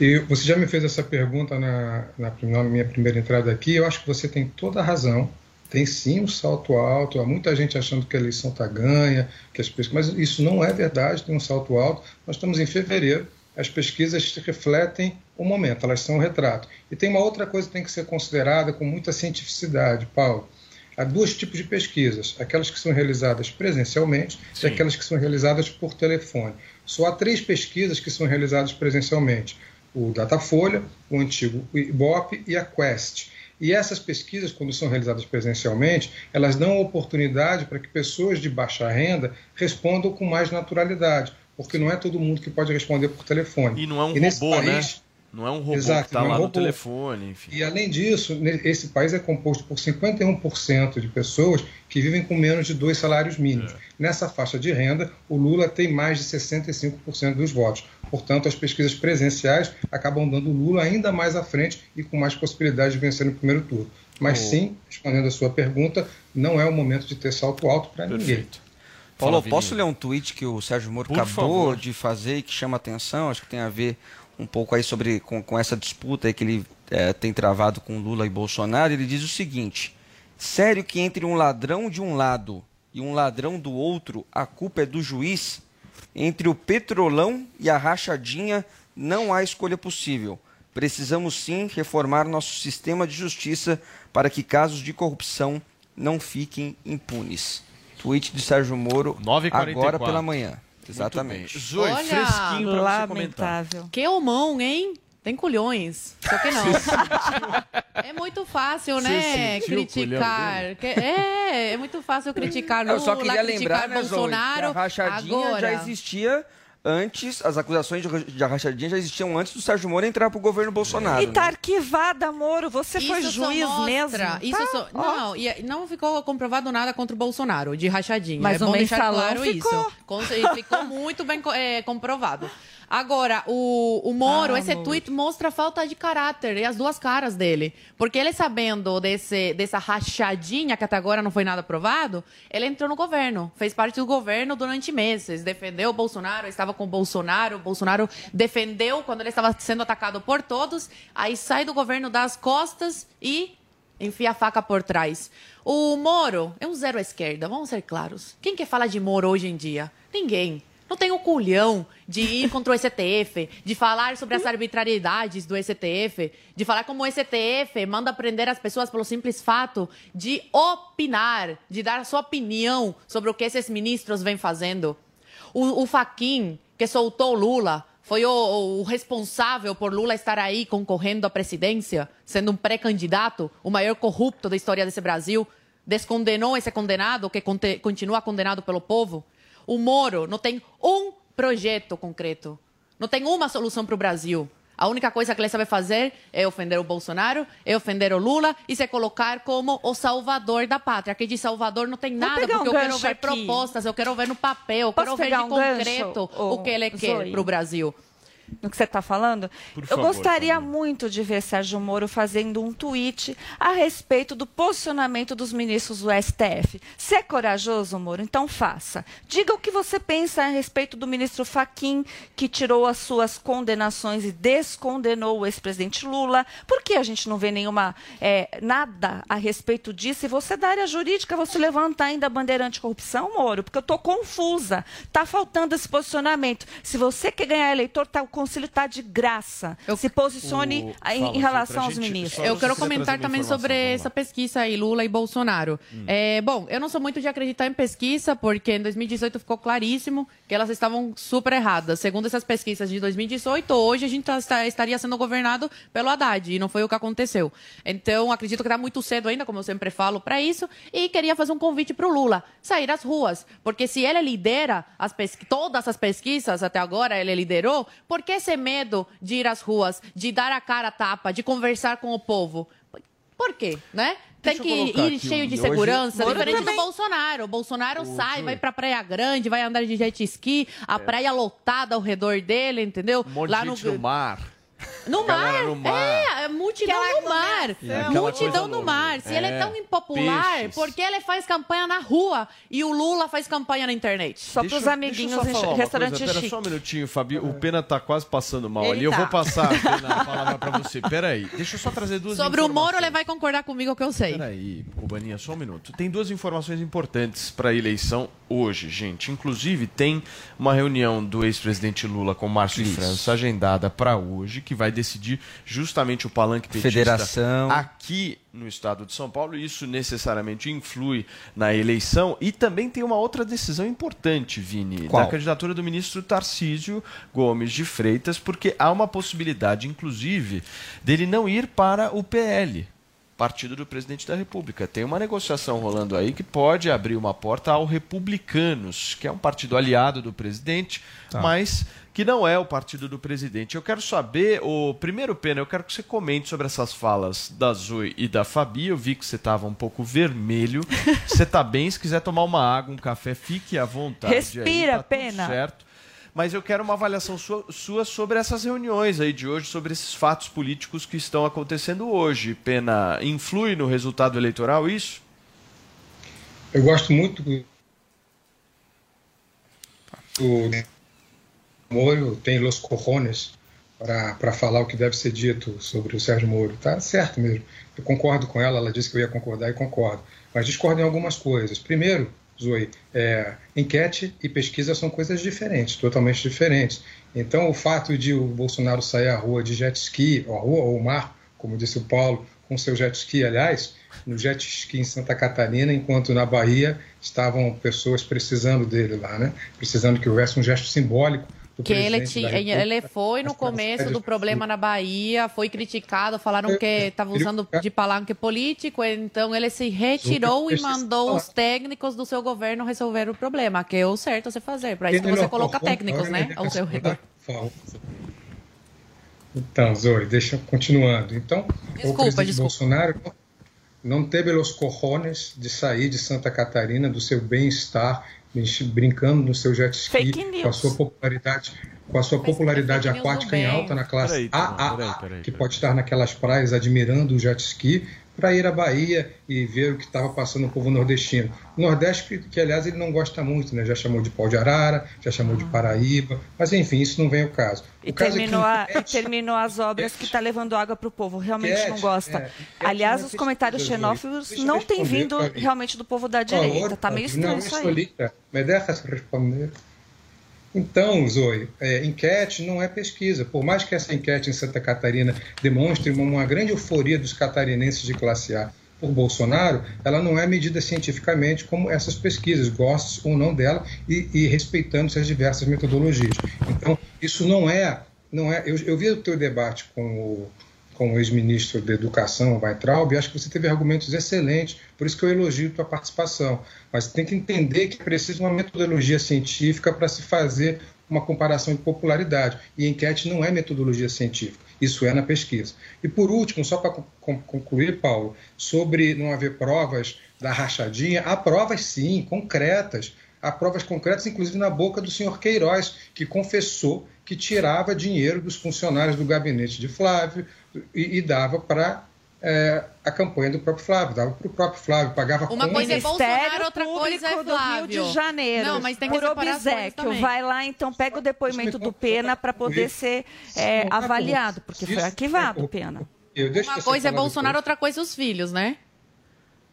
Speaker 11: E você já me fez essa pergunta na, na, na minha primeira entrada aqui. Eu acho que você tem toda a razão. Tem sim um salto alto. Há muita gente achando que a eleição está ganha, que as pessoas, mas isso não é verdade. Tem um salto alto. Nós estamos em fevereiro as pesquisas refletem o momento, elas são o retrato. E tem uma outra coisa que tem que ser considerada com muita cientificidade, Paulo. Há dois tipos de pesquisas: aquelas que são realizadas presencialmente Sim. e aquelas que são realizadas por telefone. Só há três pesquisas que são realizadas presencialmente: o Datafolha, o antigo Ibope e a Quest. E essas pesquisas, quando são realizadas presencialmente, elas dão oportunidade para que pessoas de baixa renda respondam com mais naturalidade porque não é todo mundo que pode responder por telefone.
Speaker 8: E não é um e robô, né? país, né? Não é um robô exato, que está é lá no telefone. Enfim.
Speaker 11: E além disso, esse país é composto por 51% de pessoas que vivem com menos de dois salários mínimos. É. Nessa faixa de renda, o Lula tem mais de 65% dos votos. Portanto, as pesquisas presenciais acabam dando o Lula ainda mais à frente e com mais possibilidade de vencer no primeiro turno. Mas oh. sim, respondendo a sua pergunta, não é o momento de ter salto alto para ninguém.
Speaker 14: Paulo, posso ler um tweet que o Sérgio Moro Por acabou favor. de fazer e que chama atenção? Acho que tem a ver um pouco aí sobre com, com essa disputa que ele é, tem travado com Lula e Bolsonaro. Ele diz o seguinte: sério que entre um ladrão de um lado e um ladrão do outro, a culpa é do juiz? Entre o petrolão e a rachadinha não há escolha possível. Precisamos sim reformar nosso sistema de justiça para que casos de corrupção não fiquem impunes. Tweet de Sérgio Moro
Speaker 8: 9h44.
Speaker 14: agora pela manhã. Exatamente.
Speaker 8: Zoe,
Speaker 12: Olha,
Speaker 8: fresquinho pra você comentar.
Speaker 12: Que homão, hein? Tem culhões. Só que não. é muito fácil,
Speaker 14: Você
Speaker 12: né? Criticar. É, é muito fácil criticar Lula,
Speaker 14: Eu só queria lembrar,
Speaker 12: criticar
Speaker 14: né, Zoe,
Speaker 12: Bolsonaro.
Speaker 14: a rachadinha
Speaker 12: agora.
Speaker 14: já existia antes, as acusações de, de rachadinha já existiam antes do Sérgio Moro entrar pro governo Bolsonaro.
Speaker 13: E tá
Speaker 14: né?
Speaker 13: arquivada, Moro. Você foi
Speaker 12: Isso só
Speaker 13: juiz
Speaker 12: mostra-
Speaker 13: mesmo.
Speaker 12: Isso
Speaker 13: Tá,
Speaker 12: só- não, e não ficou comprovado nada contra o Bolsonaro, de rachadinha.
Speaker 13: Mas
Speaker 12: é
Speaker 13: o
Speaker 12: bom deixar claro
Speaker 13: ficou.
Speaker 12: isso. E ficou muito bem é, comprovado. Agora, o, o Moro,
Speaker 13: Ah,
Speaker 12: esse
Speaker 13: Moro.
Speaker 12: tweet mostra a falta de caráter e as duas caras dele. Porque ele sabendo desse, dessa rachadinha, que até agora não foi nada provado, ele entrou no governo, fez parte do governo durante meses, defendeu o Bolsonaro, estava com o Bolsonaro, o Bolsonaro defendeu quando ele estava sendo atacado por todos, aí sai do governo das costas e enfia a faca por trás. O Moro é um zero à esquerda, vamos ser claros. Quem quer falar de Moro hoje em dia? Ninguém. Não tem o culhão de ir contra o STF, de falar sobre as arbitrariedades do STF, de falar como o STF manda prender as pessoas pelo simples fato de opinar, de dar sua opinião sobre o que esses ministros vêm fazendo. O, o Faquin, que soltou Lula, foi o, o responsável por Lula estar aí concorrendo à presidência, sendo um pré-candidato, o maior corrupto da história desse Brasil. Descondenou esse condenado, que continua condenado pelo povo. O Moro não tem um projeto concreto. Não tem uma solução para o Brasil. A única coisa que ele sabe fazer é ofender o Bolsonaro, é ofender o Lula e se colocar como o salvador da pátria. Que de salvador não tem nada,
Speaker 13: um
Speaker 12: porque eu quero
Speaker 13: gancho
Speaker 12: ver
Speaker 13: aqui.
Speaker 12: propostas, eu quero ver no papel, eu
Speaker 13: Posso
Speaker 12: quero ver de
Speaker 13: um gancho,
Speaker 12: concreto
Speaker 13: ô,
Speaker 12: o que ele quer para o Brasil.
Speaker 13: No que você está falando,
Speaker 12: Por
Speaker 13: eu
Speaker 12: favor,
Speaker 13: gostaria muito de ver Sérgio Moro fazendo um tweet a respeito do posicionamento dos ministros do STF. Se é corajoso, Moro, então faça. Diga o que você pensa a respeito do ministro Faquim, que tirou as suas condenações e descondenou o ex-presidente Lula. Por que a gente não vê nenhuma é, nada a respeito disso? E você da área jurídica, você levanta ainda a bandeira anticorrupção, Moro? Porque eu estou confusa. Está faltando esse posicionamento. Se você quer ganhar eleitor, tá, o conselho está de graça. Se posicione
Speaker 12: O-
Speaker 13: em,
Speaker 12: Fala,
Speaker 13: em relação aos
Speaker 12: gente-
Speaker 13: ministros.
Speaker 12: Eu quero comentar também sobre essa pesquisa aí, Lula e Bolsonaro. É, bom, eu não sou muito de acreditar em pesquisa, porque em 2018 ficou claríssimo que elas estavam super erradas. Segundo essas pesquisas de 2018, hoje a gente tá- está- estaria sendo governado pelo Haddad, e não foi o que aconteceu. Então, acredito que está muito cedo ainda, como eu sempre falo, para isso, e queria fazer um convite para o Lula, sair às ruas, porque se ele lidera as todas as pesquisas até agora, ele liderou, por que esse medo de ir às ruas, de dar a cara a tapa, de conversar com o povo? Por quê, né? Tem que ir cheio de
Speaker 8: hoje-
Speaker 12: segurança,
Speaker 8: Moro
Speaker 12: diferente
Speaker 8: também.
Speaker 12: do Bolsonaro. O Bolsonaro
Speaker 8: Ô,
Speaker 12: sai, vai pra Praia Grande, vai andar de jet ski, a praia lotada ao redor dele, entendeu?
Speaker 8: Um monte
Speaker 12: Lá
Speaker 8: de
Speaker 12: no,
Speaker 8: gente no mar.
Speaker 12: No mar.
Speaker 8: no mar.
Speaker 12: É, é multidão no mar.
Speaker 8: Aquela
Speaker 12: Multidão no mar. Se ele é
Speaker 8: É,
Speaker 12: tão impopular,
Speaker 8: peixes.
Speaker 12: por que ele faz campanha na rua e o Lula faz campanha na internet?
Speaker 13: Só
Speaker 8: Deixa eu- deixa eu só falar uma coisa. Pera só um minutinho, Fabi. O Pena tá quase passando mal
Speaker 12: Ele
Speaker 8: ali. Eu
Speaker 12: tá.
Speaker 8: vou passar Pena, a palavra pra você. Pera aí. Deixa eu só trazer duas
Speaker 12: Sobre o. Moro, ele vai concordar comigo que eu sei.
Speaker 8: Peraí, Cubaninha, só um minuto. Tem duas informações importantes para a eleição hoje, gente. Inclusive, tem uma reunião do ex-presidente Lula com Márcio. França agendada para hoje, que vai decidir justamente o palanque petista
Speaker 14: Federação.
Speaker 8: aqui no estado de São Paulo. Isso necessariamente influi na eleição. E também tem uma outra decisão importante, Vini,
Speaker 14: Qual?
Speaker 8: da candidatura do ministro Tarcísio Gomes de Freitas, porque há uma possibilidade, inclusive, dele não ir para o PL. Partido do Presidente da República. Tem uma negociação rolando aí que pode abrir uma porta ao Republicanos, que é um partido aliado do presidente,
Speaker 14: Tá.
Speaker 8: mas que não é o partido do presidente. Eu quero saber, o primeiro Pena, eu quero que você comente sobre essas falas da Zoe e da Fabi. Eu vi que você estava um pouco vermelho. Você está bem, se quiser tomar uma água, um café, fique à vontade. aí,
Speaker 13: Respira,
Speaker 8: tá tudo
Speaker 13: Pena.
Speaker 8: Certo. Mas eu quero uma avaliação sua, sua sobre essas reuniões aí de hoje, sobre esses fatos políticos que estão acontecendo hoje. Pena, influi no resultado eleitoral isso?
Speaker 11: Eu gosto muito do. Moro tem los cojones para falar o que deve ser dito sobre o Sérgio Moro. Tá certo mesmo. Eu concordo com ela, ela disse que eu ia concordar e concordo. Mas discordo em algumas coisas. Primeiro, Zoe, é, enquete e pesquisa são coisas diferentes, totalmente diferentes. Então, o fato de o Bolsonaro sair à rua de jet ski, ou à rua ou ao mar, como disse o Paulo, com seu jet ski, aliás, no jet ski em Santa Catarina, enquanto na Bahia estavam pessoas precisando dele lá, né? Precisando que houvesse um gesto simbólico
Speaker 12: Que ele, ele foi no começo do problema na Bahia, foi criticado, falaram que estava usando de palanque político, então ele se retirou e mandou os técnicos do seu governo resolver o problema, que é o certo se fazer. Para isso você coloca técnicos, né,
Speaker 11: ele
Speaker 12: ao seu redor.
Speaker 11: Então, Zoe, deixa continuando. Então,
Speaker 12: Desculpa,
Speaker 11: o presidente
Speaker 12: desculpa.
Speaker 11: Bolsonaro não teve os corrones de sair de Santa Catarina do seu bem-estar, brincando no seu jet ski,
Speaker 13: Fake news.
Speaker 11: com a sua popularidade, com a sua popularidade
Speaker 13: news do
Speaker 11: aquática em alta na classe
Speaker 8: Peraí,
Speaker 11: AAA,
Speaker 8: peraí, peraí,
Speaker 11: que pode estar naquelas praias admirando o jet ski, para ir à Bahia e ver o que estava passando o povo nordestino. O Nordeste, que, que, aliás ele não gosta muito, né? já chamou de pau de arara, já chamou de Paraíba, mas enfim, isso não vem ao caso.
Speaker 13: E
Speaker 11: o caso
Speaker 13: terminou,
Speaker 11: é que
Speaker 13: a- e terminou as obras que está levando água para o povo. Realmente
Speaker 11: Cat,
Speaker 13: não gosta.
Speaker 11: é,
Speaker 13: Aliás, os
Speaker 11: é
Speaker 13: comentários xenófobos não têm vindo
Speaker 11: Fabi.
Speaker 13: realmente do povo da direita.
Speaker 11: favor,
Speaker 13: Tá meio estranho isso aí.
Speaker 11: Me deixa responder. Então, Zoe, é, enquete não é pesquisa. Por mais que essa enquete em Santa Catarina demonstre uma, uma grande euforia dos catarinenses de classe A por Bolsonaro, ela não é medida cientificamente como essas pesquisas, gostes ou não dela, e, e respeitando as diversas metodologias. Então, isso não é. Não é eu, eu vi o teu debate com o, com o ex-ministro da Educação, Weintraub, acho que você teve argumentos excelentes, por isso que eu elogio tua participação. Mas tem que entender que precisa uma metodologia científica para se fazer uma comparação de popularidade. E enquete não é metodologia científica, isso é na pesquisa. E por último, só para concluir, Paulo, sobre não haver provas da rachadinha, há provas sim, concretas. Há provas concretas, inclusive na boca do senhor Queiroz, que confessou que tirava dinheiro dos funcionários do gabinete de Flávio e, e dava para é, a campanha do próprio Flávio, dava para o próprio Flávio, pagava
Speaker 12: Uma coisa é Bolsonaro,
Speaker 13: Ministério
Speaker 12: outra coisa é
Speaker 13: Público do
Speaker 12: Flávio.
Speaker 13: Rio de Janeiro.
Speaker 12: Não, mas tem que
Speaker 13: por obsequio. Vai lá, então, pega o depoimento do Pena para poder ser é, avaliado, porque foi arquivado o Pena.
Speaker 11: Eu deixo
Speaker 12: Uma coisa é Bolsonaro,
Speaker 11: depois.
Speaker 12: outra coisa os filhos, né?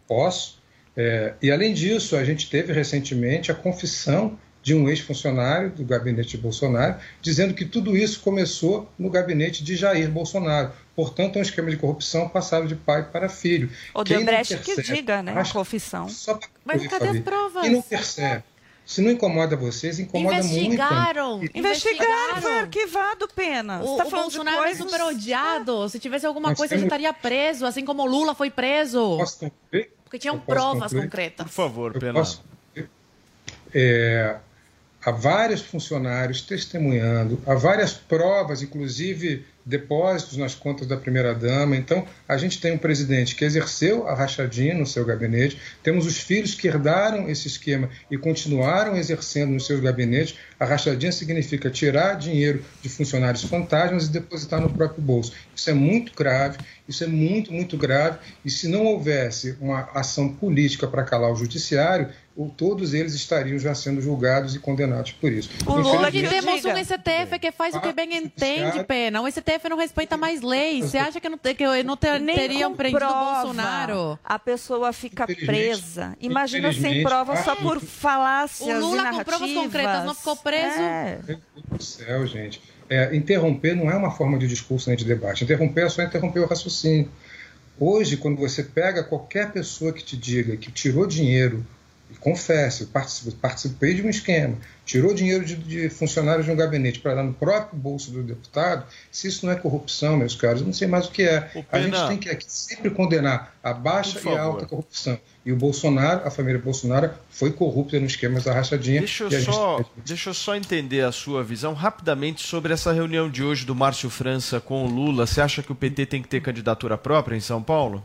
Speaker 11: Posso. É, e além disso, a gente teve recentemente a confissão de um ex-funcionário do gabinete de Bolsonaro, dizendo que tudo isso começou no gabinete de Jair Bolsonaro. Portanto, é um esquema de corrupção passado de pai para filho.
Speaker 13: O
Speaker 11: Quem não
Speaker 13: Debrecht que diga, né? A confissão.
Speaker 11: Só
Speaker 12: Mas cadê as provas?
Speaker 11: Quem não percebe? Se não incomoda vocês, incomoda
Speaker 12: Investigaram.
Speaker 11: muito.
Speaker 13: Investigaram, foi arquivado, Pena.
Speaker 12: O,
Speaker 13: tá
Speaker 12: o Bolsonaro é
Speaker 13: coisas-
Speaker 12: super odiado. Se tivesse alguma
Speaker 11: Nós
Speaker 12: coisa, ele estaria preso, assim como o Lula foi preso.
Speaker 11: Posso concluir?
Speaker 12: Porque tinham provas
Speaker 11: concluir?
Speaker 12: concretas.
Speaker 8: Por favor,
Speaker 11: Eu
Speaker 8: Pena.
Speaker 11: posso- É, há vários funcionários testemunhando, há várias provas, inclusive depósitos nas contas da primeira-dama. Então, a gente tem um presidente que exerceu a rachadinha no seu gabinete, temos os filhos que herdaram esse esquema e continuaram exercendo nos seus gabinetes. A rachadinha significa tirar dinheiro de funcionários fantasmas e depositar no próprio bolso. Isso é muito grave, isso é muito, muito grave. E se não houvesse uma ação política para calar o judiciário, o- todos eles estariam já sendo julgados e condenados por isso.
Speaker 12: O Lula que temos um STF que faz o que bem entende, pena. O STF não respeita mais leis. Você acha que não, que não ter-
Speaker 13: Nem
Speaker 12: teriam prendido o Bolsonaro?
Speaker 13: A pessoa fica presa. Imagina sem prova só
Speaker 11: acho
Speaker 13: por
Speaker 11: que-
Speaker 13: falácias
Speaker 12: O Lula com provas concretas não ficou preso?
Speaker 13: É.
Speaker 11: Meu Deus do céu, gente. É, interromper não é uma forma de discurso nem de debate. Interromper é só interromper o raciocínio. Hoje, quando você pega qualquer pessoa que te diga que tirou dinheiro, e confesse, eu participei, de um esquema, tirou dinheiro de, de funcionários de um gabinete para dar no próprio bolso do deputado, se isso não é corrupção, meus caros, eu não sei mais o que é. A
Speaker 8: Pena-
Speaker 11: gente tem que aqui sempre condenar a baixa e a alta corrupção. E o Bolsonaro, a família Bolsonaro, foi corrupta no esquema da rachadinha.
Speaker 8: Deixa eu,
Speaker 11: a gente
Speaker 8: só, deixa eu só entender a sua visão rapidamente sobre essa reunião de hoje do Márcio França com o Lula. Você acha que o PT tem que ter candidatura própria em São Paulo?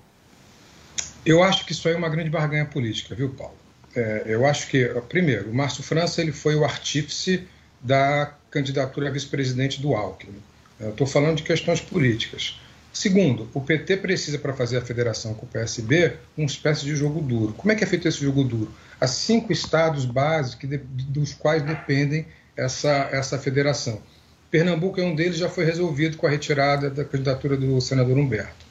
Speaker 11: Eu acho que isso aí é uma grande barganha política, viu, Paulo? É, eu acho que, primeiro, o Márcio França ele foi o artífice da candidatura a vice-presidente do Alckmin. Estou falando de questões políticas. Segundo, o PT precisa, para fazer a federação com o PSB, uma espécie de jogo duro. Como é que é feito esse jogo duro? Há cinco estados básicos dos quais dependem essa, essa federação. Pernambuco é um deles, já foi resolvido com a retirada da candidatura do senador Humberto.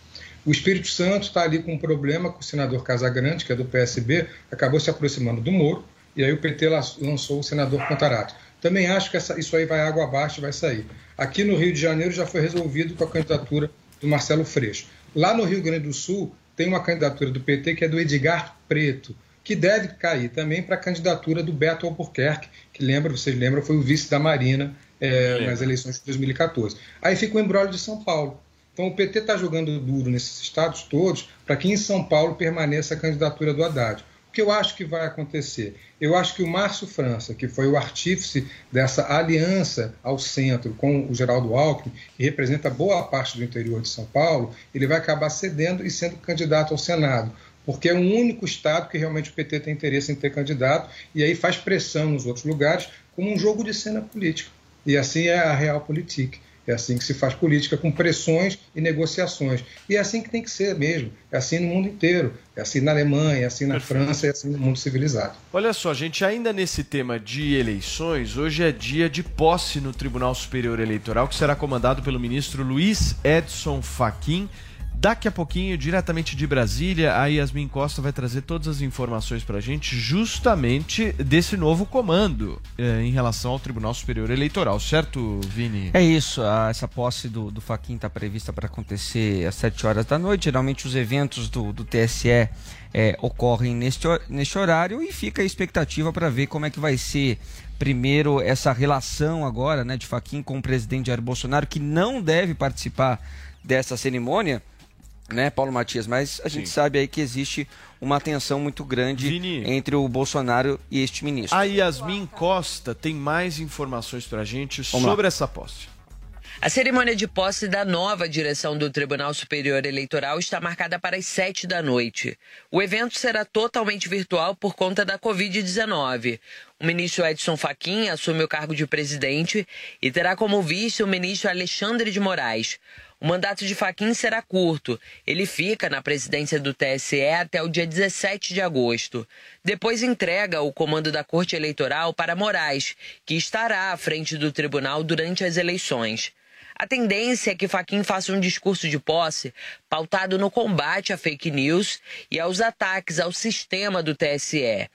Speaker 11: O Espírito Santo está ali com um problema com o senador Casagrande, que é do PSB, acabou se aproximando do Moro, e aí o PT la- lançou o senador Contarato. Também acho que essa- isso aí vai água abaixo e vai sair. Aqui no Rio de Janeiro já foi resolvido com a candidatura do Marcelo Freixo. Lá no Rio Grande do Sul, tem uma candidatura do PT que é do Edgar Preto, que deve cair também para a candidatura do Beto Albuquerque, que lembra, vocês lembram, foi o vice da Marina é, nas eleições de 2014. Aí fica o embrólio de São Paulo. Então o PT está jogando duro nesses estados todos para que em São Paulo permaneça a candidatura do Haddad. O que eu acho que vai acontecer? Eu acho que o Márcio França, que foi o artífice dessa aliança ao centro com o Geraldo Alckmin, que representa boa parte do interior de São Paulo, ele vai acabar cedendo e sendo candidato ao Senado porque é o único estado que realmente o PT tem interesse em ter candidato e aí faz pressão nos outros lugares como um jogo de cena política. E assim é a real política. É assim que se faz política, com pressões e negociações. E é assim que tem que ser mesmo. É assim no mundo inteiro. É assim na Alemanha, é assim na Perfeito. França, é assim no mundo civilizado.
Speaker 8: Olha só, gente, ainda nesse tema de eleições, hoje é dia de posse no Tribunal Superior Eleitoral, que será comandado pelo ministro Luiz Edson Fachin. Daqui a pouquinho, diretamente de Brasília, a Yasmin Costa vai trazer todas as informações para a gente, justamente desse novo comando eh, em relação ao Tribunal Superior Eleitoral, certo, Vini?
Speaker 14: É isso, a, essa posse do, do Faquin está prevista para acontecer às 7 horas da noite. Geralmente os eventos do, do TSE é, ocorrem neste, neste horário e fica a expectativa para ver como é que vai ser primeiro essa relação agora né, de Faquin com o presidente Jair Bolsonaro, que não deve participar dessa cerimônia né, Paulo Matias? Mas a Sim. gente sabe aí que existe uma tensão muito grande Vini, entre o Bolsonaro e este ministro.
Speaker 8: A Yasmin Costa tem mais informações para a gente Vamos sobre lá. essa posse.
Speaker 16: A cerimônia de posse da nova direção do Tribunal Superior Eleitoral está marcada para as sete da noite. O evento será totalmente virtual por conta da Covid-19. O ministro Edson Fachin assume o cargo de presidente e terá como vice o ministro Alexandre de Moraes. O mandato de Faquin será curto. Ele fica na presidência do TSE até o dia 17 de agosto. Depois entrega o comando da Corte Eleitoral para Moraes, que estará à frente do tribunal durante as eleições. A tendência é que Faquin faça um discurso de posse pautado no combate à fake news e aos ataques ao sistema do TSE.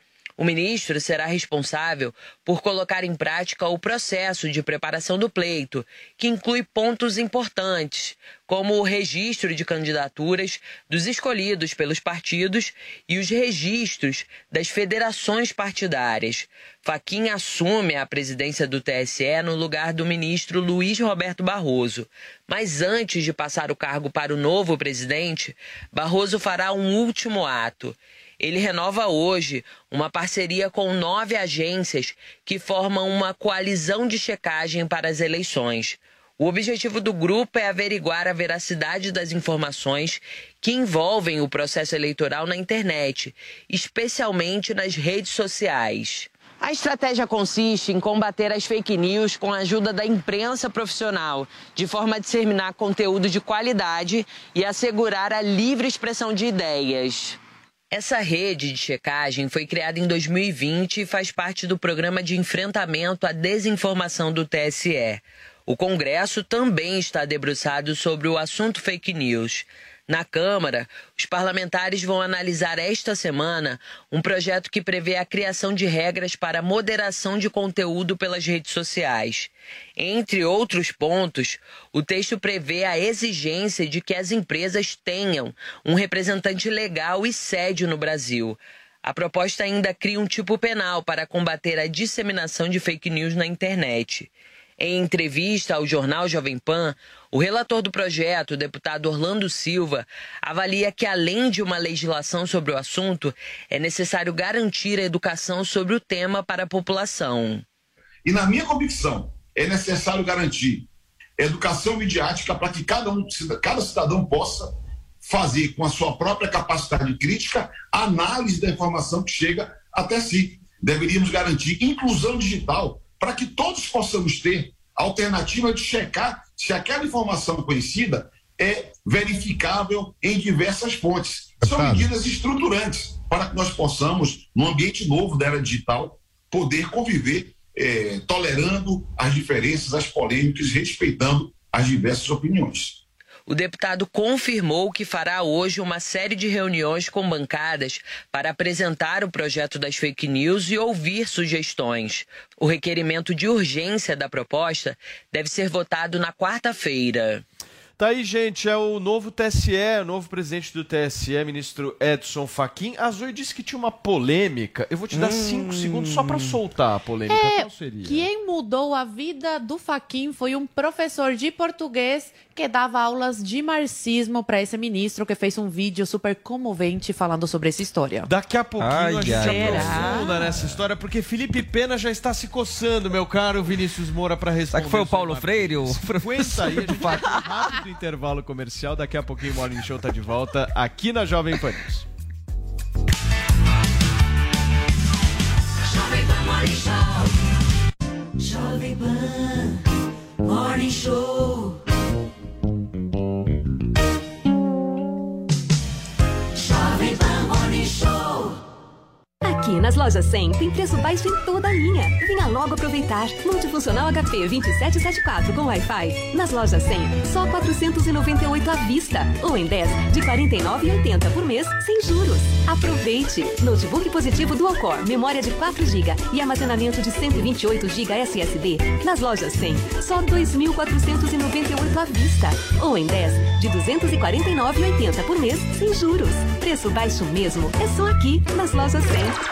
Speaker 16: O ministro será responsável por colocar em prática o processo de preparação do pleito, que inclui pontos importantes, como o registro de candidaturas dos escolhidos pelos partidos e os registros das federações partidárias. Faquim assume a presidência do TSE no lugar do ministro Luiz Roberto Barroso. Mas antes de passar o cargo para o novo presidente, Barroso fará um último ato ele renova hoje uma parceria com nove agências que formam uma coalizão de checagem para as eleições. O objetivo do grupo é averiguar a veracidade das informações que envolvem o processo eleitoral na internet, especialmente nas redes sociais. A estratégia consiste em combater as fake news com a ajuda da imprensa profissional, de forma a disseminar conteúdo de qualidade e assegurar a livre expressão de ideias. Essa rede de checagem foi criada em 2020 e faz parte do programa de enfrentamento à desinformação do TSE. O Congresso também está debruçado sobre o assunto fake news. Na Câmara, os parlamentares vão analisar esta semana um projeto que prevê a criação de regras para moderação de conteúdo pelas redes sociais. Entre outros pontos, o texto prevê a exigência de que as empresas tenham um representante legal e sede no Brasil. A proposta ainda cria um tipo penal para combater a disseminação de fake news na internet. Em entrevista ao jornal Jovem Pan, o relator do projeto, o deputado Orlando Silva, avalia que, além de uma legislação sobre o assunto, é necessário garantir a educação sobre o tema para a população.
Speaker 17: E, na minha convicção, é necessário garantir educação midiática para que cada, um, cada cidadão possa fazer, com a sua própria capacidade crítica, análise da informação que chega até si. Deveríamos garantir inclusão digital para que todos possamos ter a alternativa de checar se aquela informação conhecida é verificável em diversas fontes. São medidas estruturantes para que nós possamos, no ambiente novo da era digital, poder conviver é, tolerando as diferenças, as polêmicas, respeitando as diversas opiniões.
Speaker 16: O deputado confirmou que fará hoje uma série de reuniões com bancadas para apresentar o projeto das fake news e ouvir sugestões. O requerimento de urgência da proposta deve ser votado na quarta-feira.
Speaker 8: Tá aí, gente, é o novo TSE, o novo presidente do TSE, ministro Edson Fachin. A Zoe disse que tinha uma polêmica. Eu vou te dar
Speaker 12: Hum.
Speaker 8: cinco segundos só pra soltar a polêmica.
Speaker 12: É,
Speaker 8: Qual seria?
Speaker 12: quem mudou a vida do Faquin foi um professor de português que dava aulas de marxismo para esse ministro que fez um vídeo super comovente falando sobre essa história.
Speaker 8: Daqui a pouquinho
Speaker 12: Ai,
Speaker 8: a gente
Speaker 12: ai,
Speaker 8: aprofunda nessa história, porque Felipe Pena já está se coçando, meu caro Vinícius Moura, para responder.
Speaker 14: Será que foi o Paulo Freire? O
Speaker 8: Aguenta aí, a gente vai rápido intervalo comercial. Daqui a pouquinho o Morning Show tá de volta aqui na Jovem Pan.
Speaker 18: Jovem Pan Morning Show. Jovem Pan Morning Show.
Speaker 7: Aqui nas lojas 100 tem preço baixo em toda a linha. Venha logo aproveitar. Multifuncional HP 2774 com Wi-Fi. Nas lojas 100, só 498 à vista. Ou em 10, de 49,80 por mês, sem juros. Aproveite! Notebook positivo Dual Core, memória de 4 GB e armazenamento de 128 GB SSD. Nas lojas 100, só 2.498 à vista. Ou em 10, de 249,80 por mês, sem juros. Preço baixo mesmo. É só aqui, nas lojas 100.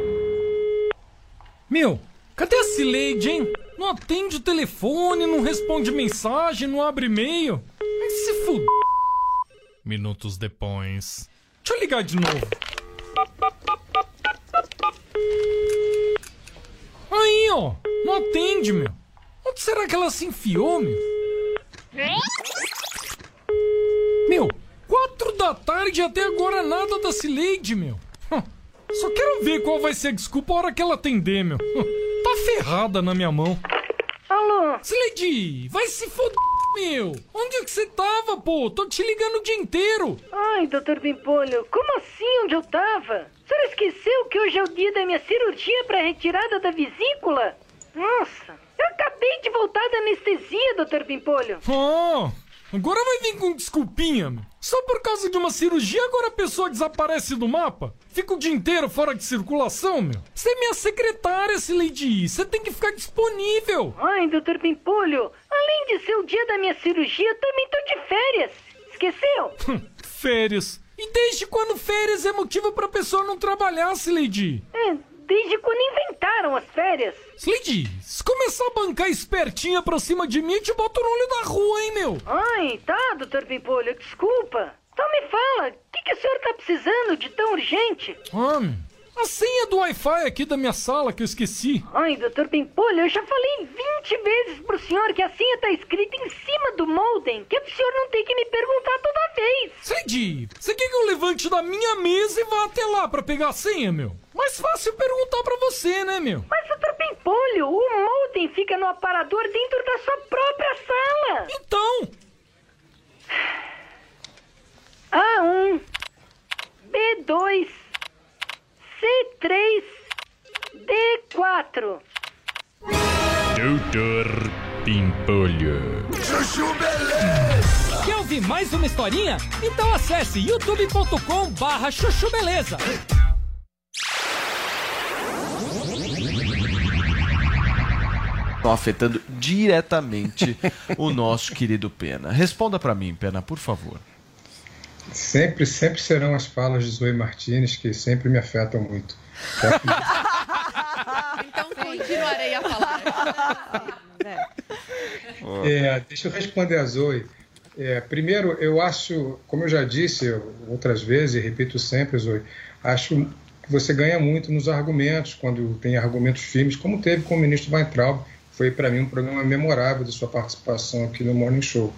Speaker 19: Meu, cadê a Cileide, hein? Não atende o telefone, não responde mensagem, não abre e-mail. Vai se fuder. Minutos depois. Deixa eu ligar de novo. Aí, ó. Não atende, meu. Onde será que ela se enfiou, meu? Meu, quatro da tarde e até agora nada da Cileide, meu. Só quero ver qual vai ser a desculpa a hora que ela atender, meu. Tá ferrada na minha mão.
Speaker 20: Alô?
Speaker 19: Cileide, vai se foder, meu. Onde é que você tava, pô? Tô te ligando o dia inteiro.
Speaker 20: Ai, doutor Pimpolho, como assim onde eu tava? O senhor esqueceu que hoje é o dia da minha cirurgia para retirada da vesícula? Nossa, eu acabei de voltar da anestesia, doutor Pimpolho.
Speaker 19: Ah, agora vai vir com desculpinha, meu. Só por causa de uma cirurgia agora a pessoa desaparece do mapa? Fica o dia inteiro fora de circulação, meu? Você é minha secretária, Cileide. Você tem que ficar disponível.
Speaker 20: Ai, doutor Pimpolho, além de ser o dia da minha cirurgia, também tô de férias. Esqueceu?
Speaker 19: Hum, férias. E desde quando férias é motivo pra pessoa não trabalhar, Cileide?
Speaker 20: É, desde quando inventaram as férias.
Speaker 19: Cileide, se começar a bancar espertinha pra cima de mim, eu te boto no olho da rua, hein, meu?
Speaker 20: Ai, tá, doutor Pimpolho, desculpa. Então me fala, o que, que o senhor tá precisando de tão urgente?
Speaker 19: Meu, a senha do Wi-Fi aqui da minha sala que eu esqueci.
Speaker 20: Ai, doutor Pimpolho, eu já falei 20 vezes pro senhor que a senha tá escrita em cima do modem, que pro senhor não ter que me perguntar toda vez.
Speaker 19: Cileide, você quer que eu levante da minha mesa e vá até lá pra pegar a senha, meu? Mais fácil perguntar pra você, né, meu?
Speaker 20: Mas, doutor Pimpolho, o modem fica no aparador dentro da sua própria sala.
Speaker 19: Então?
Speaker 20: A1, B2, C3, D4.
Speaker 21: Doutor Pimpolho.
Speaker 18: Chuchu Beleza.
Speaker 19: Quer ouvir mais uma historinha? Então acesse youtube.com barra chuchu beleza.
Speaker 8: estão afetando diretamente o nosso querido Pena. Responda para mim, Pena, por favor.
Speaker 11: Sempre, sempre serão as falas de Zoe Martinez que sempre me afetam muito.
Speaker 12: então continuarei a falar.
Speaker 11: É, deixa eu responder a Zoe. É, primeiro, eu acho, como eu já disse outras vezes, e repito sempre, Zoe, acho que você ganha muito nos argumentos, quando tem argumentos firmes, como teve com o ministro Weintraub. Foi, para mim, um programa memorável de sua participação aqui no Morning Show.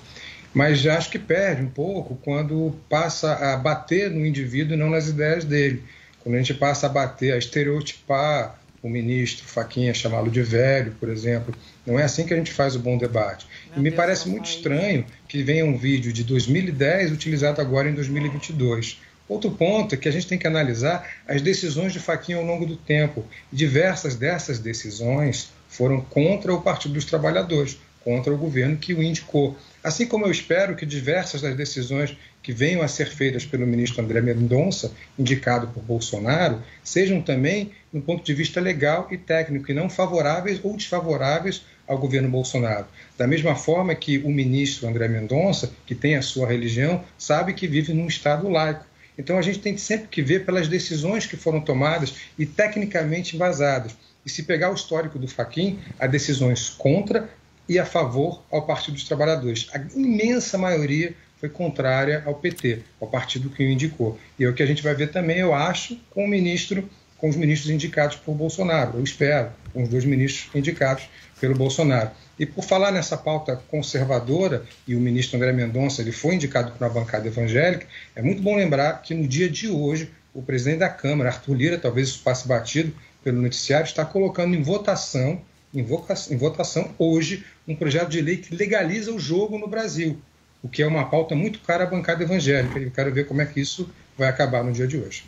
Speaker 11: Mas já acho que perde um pouco quando passa a bater no indivíduo e não nas ideias dele. Quando a gente passa a bater, a estereotipar o ministro Faquinha, chamá-lo de velho, por exemplo. Não é assim que a gente faz o bom debate. Meu e me Deus parece muito estranho que venha um vídeo de 2010 utilizado agora em 2022. Outro ponto é que a gente tem que analisar as decisões de Faquinha ao longo do tempo. Diversas dessas decisões foram contra o Partido dos Trabalhadores, contra o governo que o indicou. Assim como eu espero que diversas das decisões que venham a ser feitas pelo ministro André Mendonça, indicado por Bolsonaro, sejam também, no ponto de vista legal e técnico, e não favoráveis ou desfavoráveis ao governo Bolsonaro. Da mesma forma que o ministro André Mendonça, que tem a sua religião, sabe que vive num Estado laico. Então a gente tem sempre que ver pelas decisões que foram tomadas e tecnicamente embasadas. E se pegar o histórico do Faquin, há decisões contra e a favor ao Partido dos Trabalhadores. A imensa maioria foi contrária ao PT, ao partido que o indicou. E é o que a gente vai ver também, eu acho, com o ministro, com os ministros indicados por Bolsonaro. Eu espero, com os dois ministros indicados pelo Bolsonaro. E por falar nessa pauta conservadora, e o ministro André Mendonça ele foi indicado para a bancada evangélica, é muito bom lembrar que no dia de hoje, o presidente da Câmara, Arthur Lira, talvez isso passe batido pelo noticiário, está colocando em votação, em, em votação hoje, um projeto de lei que legaliza o jogo no Brasil, o que é uma pauta muito cara à bancada evangélica. E eu quero ver como é que isso vai acabar no dia de hoje.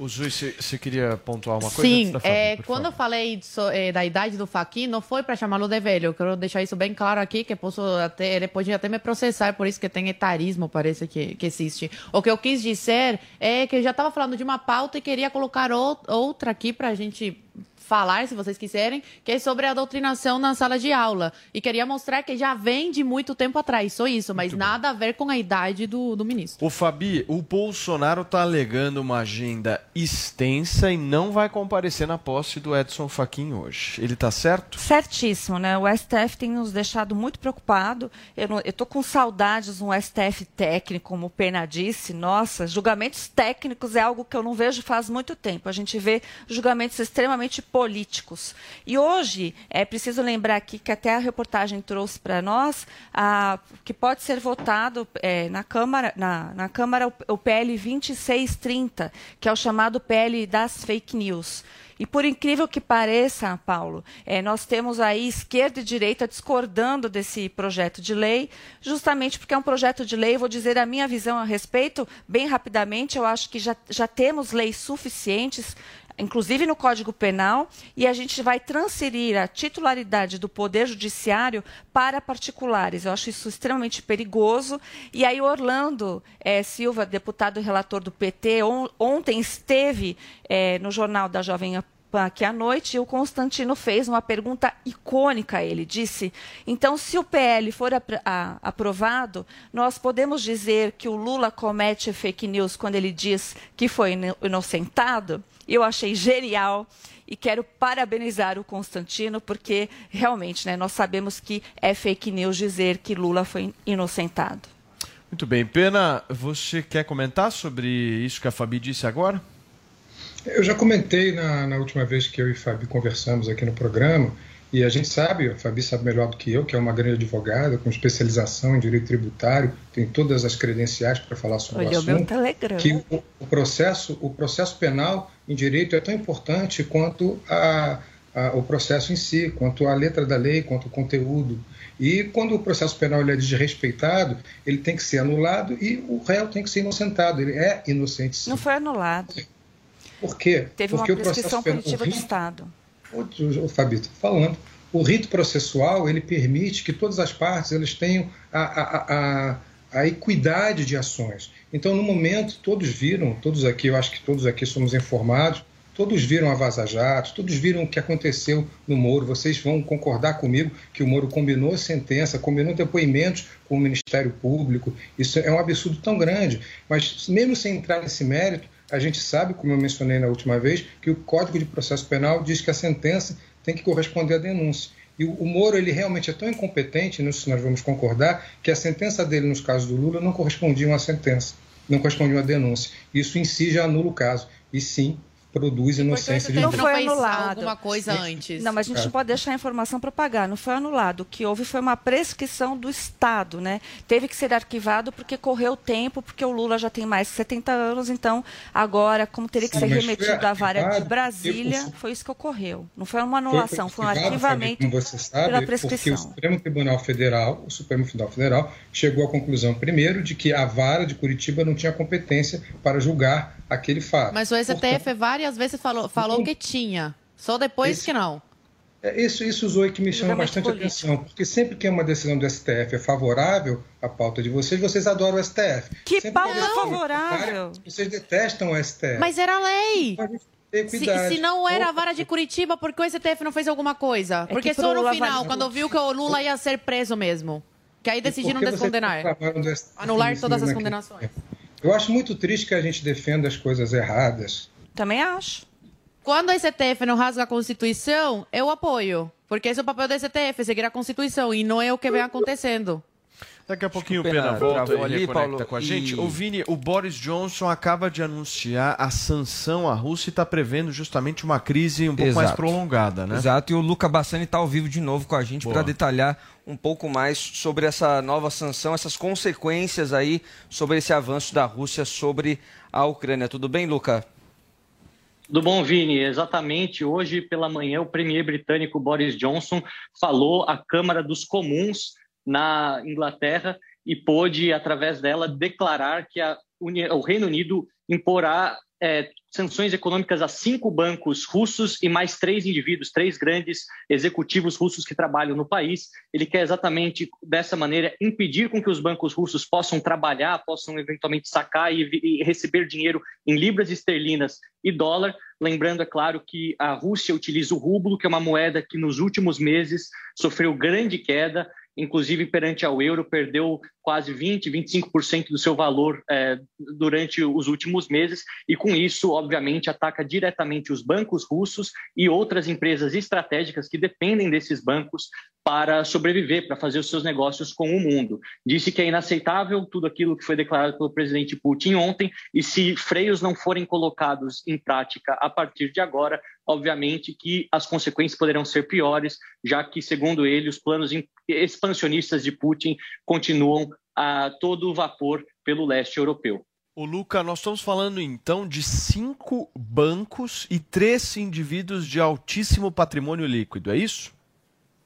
Speaker 8: O Zui, você queria pontuar uma coisa?
Speaker 12: Sim, é, quando eu falei so, é, da idade do Faquin, não foi para chamá-lo de velho. Eu quero deixar isso bem claro aqui, que posso até, ele pode até me processar, por isso que tem etarismo, parece que, que existe. O que eu quis dizer é que eu já estava falando de uma pauta e queria colocar outra aqui para a gente falar, se vocês quiserem, que é sobre a doutrinação na sala de aula. E queria mostrar que já vem de muito tempo atrás, só isso, mas muito nada bem. a ver com a idade do, do ministro.
Speaker 8: O Fabi, o Bolsonaro está alegando uma agenda extensa e não vai comparecer na posse do Edson Fachin hoje. Ele está certo?
Speaker 13: Certíssimo, né? O STF tem nos deixado muito preocupado. Eu estou com saudades de um STF técnico, como o Pena disse. Nossa, julgamentos técnicos é algo que eu não vejo faz muito tempo. A gente vê julgamentos extremamente políticos. E hoje, é preciso lembrar aqui que até a reportagem trouxe para nós a, que pode ser votado é, na Câmara, na, na Câmara o, PL 2630, que é o chamado PL das fake news. E por incrível que pareça, Paulo, é, nós temos aí esquerda e direita discordando desse projeto de lei, justamente porque é um projeto de lei. Vou dizer a minha visão a respeito, bem rapidamente. Eu acho que já, já temos leis suficientes inclusive no Código Penal, e a gente vai transferir a titularidade do Poder Judiciário para particulares. Eu acho isso extremamente perigoso. E aí, Orlando é, Silva, deputado relator do PT, on, ontem esteve é, no Jornal da Jovem aqui à noite, o Constantino fez uma pergunta icônica ele. Disse: então, se o PL for aprovado, nós podemos dizer que o Lula comete fake news quando ele diz que foi inocentado? Eu achei genial e quero parabenizar o Constantino, porque realmente né, nós sabemos que é fake news dizer que Lula foi inocentado.
Speaker 8: Muito bem. Pena, você quer comentar sobre isso que a Fabi disse agora?
Speaker 11: Eu já comentei na, na última vez que eu e Fabi conversamos aqui no programa e a gente sabe, a Fabi sabe melhor do que eu, que é uma grande advogada com especialização em direito tributário, tem todas as credenciais para falar sobre Olha o assunto. Meu telegrama. Que o, o, processo, o processo penal em direito é tão importante quanto a, a, o processo em si, quanto a letra da lei, quanto o conteúdo. E quando o processo penal é desrespeitado, ele tem que ser anulado e o réu tem que ser inocentado. Ele é inocente. Sim.
Speaker 13: Não foi anulado.
Speaker 11: Por quê?
Speaker 13: Teve
Speaker 11: Porque
Speaker 13: uma prescrição punitiva do Estado
Speaker 11: o Fabito falando, o rito processual ele permite que todas as partes elas tenham a, a, a, a equidade de ações. Então, no momento, todos viram, todos aqui, eu acho que todos aqui somos informados Todos viram a Vaza Jato, todos viram o que aconteceu no Moro. Vocês vão concordar comigo que o Moro combinou sentença, combinou depoimentos com o Ministério Público. Isso é um absurdo tão grande. Mas, mesmo sem entrar nesse mérito, a gente sabe, como eu mencionei na última vez, que o Código de Processo Penal diz que a sentença tem que corresponder à denúncia. E o Moro ele realmente é tão incompetente, nisso nós vamos concordar, que a sentença dele nos casos do Lula não correspondia a uma sentença, não correspondia a uma denúncia. Isso em si já anula o caso. E sim, produz inocência de
Speaker 13: não foi anulado
Speaker 12: alguma coisa antes.
Speaker 13: Não, mas a gente
Speaker 11: É.
Speaker 13: não pode deixar a informação propagar. Não foi anulado. O que houve foi uma prescrição do Estado, né? Teve que ser arquivado porque correu o tempo, porque o Lula já tem mais de 70 anos, então agora, como teria que
Speaker 11: Sim,
Speaker 13: ser
Speaker 11: foi
Speaker 13: remetido à vara de Brasília,
Speaker 11: porque o-
Speaker 13: foi isso que ocorreu. Não foi uma anulação, foi um
Speaker 11: arquivado,
Speaker 13: arquivamento
Speaker 11: Fabi, como você sabe,
Speaker 13: pela
Speaker 11: porque
Speaker 13: prescrição.
Speaker 11: o Supremo Tribunal Federal, o Supremo Tribunal Federal, chegou à conclusão, primeiro, de que a vara de Curitiba não tinha competência para julgar aquele fato.
Speaker 12: Mas o STF várias vezes falou, falou que tinha. Só depois
Speaker 11: Esse-
Speaker 12: que não.
Speaker 11: É isso, isso Zoe, que me chama bastante
Speaker 12: político.
Speaker 11: atenção, porque sempre que uma decisão do STF é favorável à pauta de vocês, vocês adoram o STF.
Speaker 13: Que
Speaker 11: Sempre
Speaker 13: pauta
Speaker 11: que é
Speaker 13: favorável?
Speaker 11: Vocês detestam o STF.
Speaker 12: Mas era lei. Se, se não era a vara de Curitiba, por que o STF não fez alguma coisa?
Speaker 13: É
Speaker 12: Porque só no final, quando viu que o Lula ia ser preso mesmo. Que aí decidiram descondenar. Anular todas as condenações.
Speaker 11: tempo? Eu acho muito triste que a gente defenda as coisas erradas.
Speaker 13: Também acho.
Speaker 12: Quando o STF não rasga a Constituição, eu apoio. Porque esse é o papel do STF, seguir a Constituição. E não é o que vem acontecendo.
Speaker 8: Daqui a pouquinho o
Speaker 14: Pena
Speaker 8: volta
Speaker 14: travou
Speaker 8: e
Speaker 14: ali, Paulo,
Speaker 8: com a
Speaker 14: e-
Speaker 8: gente. Ô Vini, o Boris Johnson acaba de anunciar a sanção à Rússia e está prevendo justamente uma crise um pouco mais
Speaker 14: Exato.
Speaker 8: prolongada, né?
Speaker 14: Exato, e o Luca Bassani está ao vivo de novo com a gente para detalhar um pouco mais sobre essa nova sanção, essas consequências aí sobre esse avanço da Rússia sobre a Ucrânia. Tudo bem, Luca?
Speaker 10: Tudo bom, Vini? Exatamente. Hoje pela manhã, o premier britânico Boris Johnson falou à Câmara dos Comuns na Inglaterra e pôde, através dela, declarar que a o Reino Unido imporá é, sanções econômicas a cinco bancos russos e mais três indivíduos, três grandes executivos russos que trabalham no país. Ele quer exatamente dessa maneira impedir com que os bancos russos possam trabalhar, possam eventualmente sacar e, e receber dinheiro em libras esterlinas e dólar. Lembrando, é claro, que a Rússia utiliza o rublo, que é uma moeda que nos últimos meses sofreu grande queda, inclusive perante ao euro, perdeu quase 20, 25% do seu valor eh, durante os últimos meses, e com isso, obviamente, ataca diretamente os bancos russos e outras empresas estratégicas que dependem desses bancos para sobreviver, para fazer os seus negócios com o mundo. Disse que é inaceitável tudo aquilo que foi declarado pelo presidente Putin ontem, e se freios não forem colocados em prática a partir de agora, obviamente que as consequências poderão ser piores, já que, segundo ele, os planos expansionistas de Putin continuam a todo vapor pelo leste europeu.
Speaker 8: O Luca, nós estamos falando então de cinco bancos e três indivíduos de altíssimo patrimônio líquido, é isso?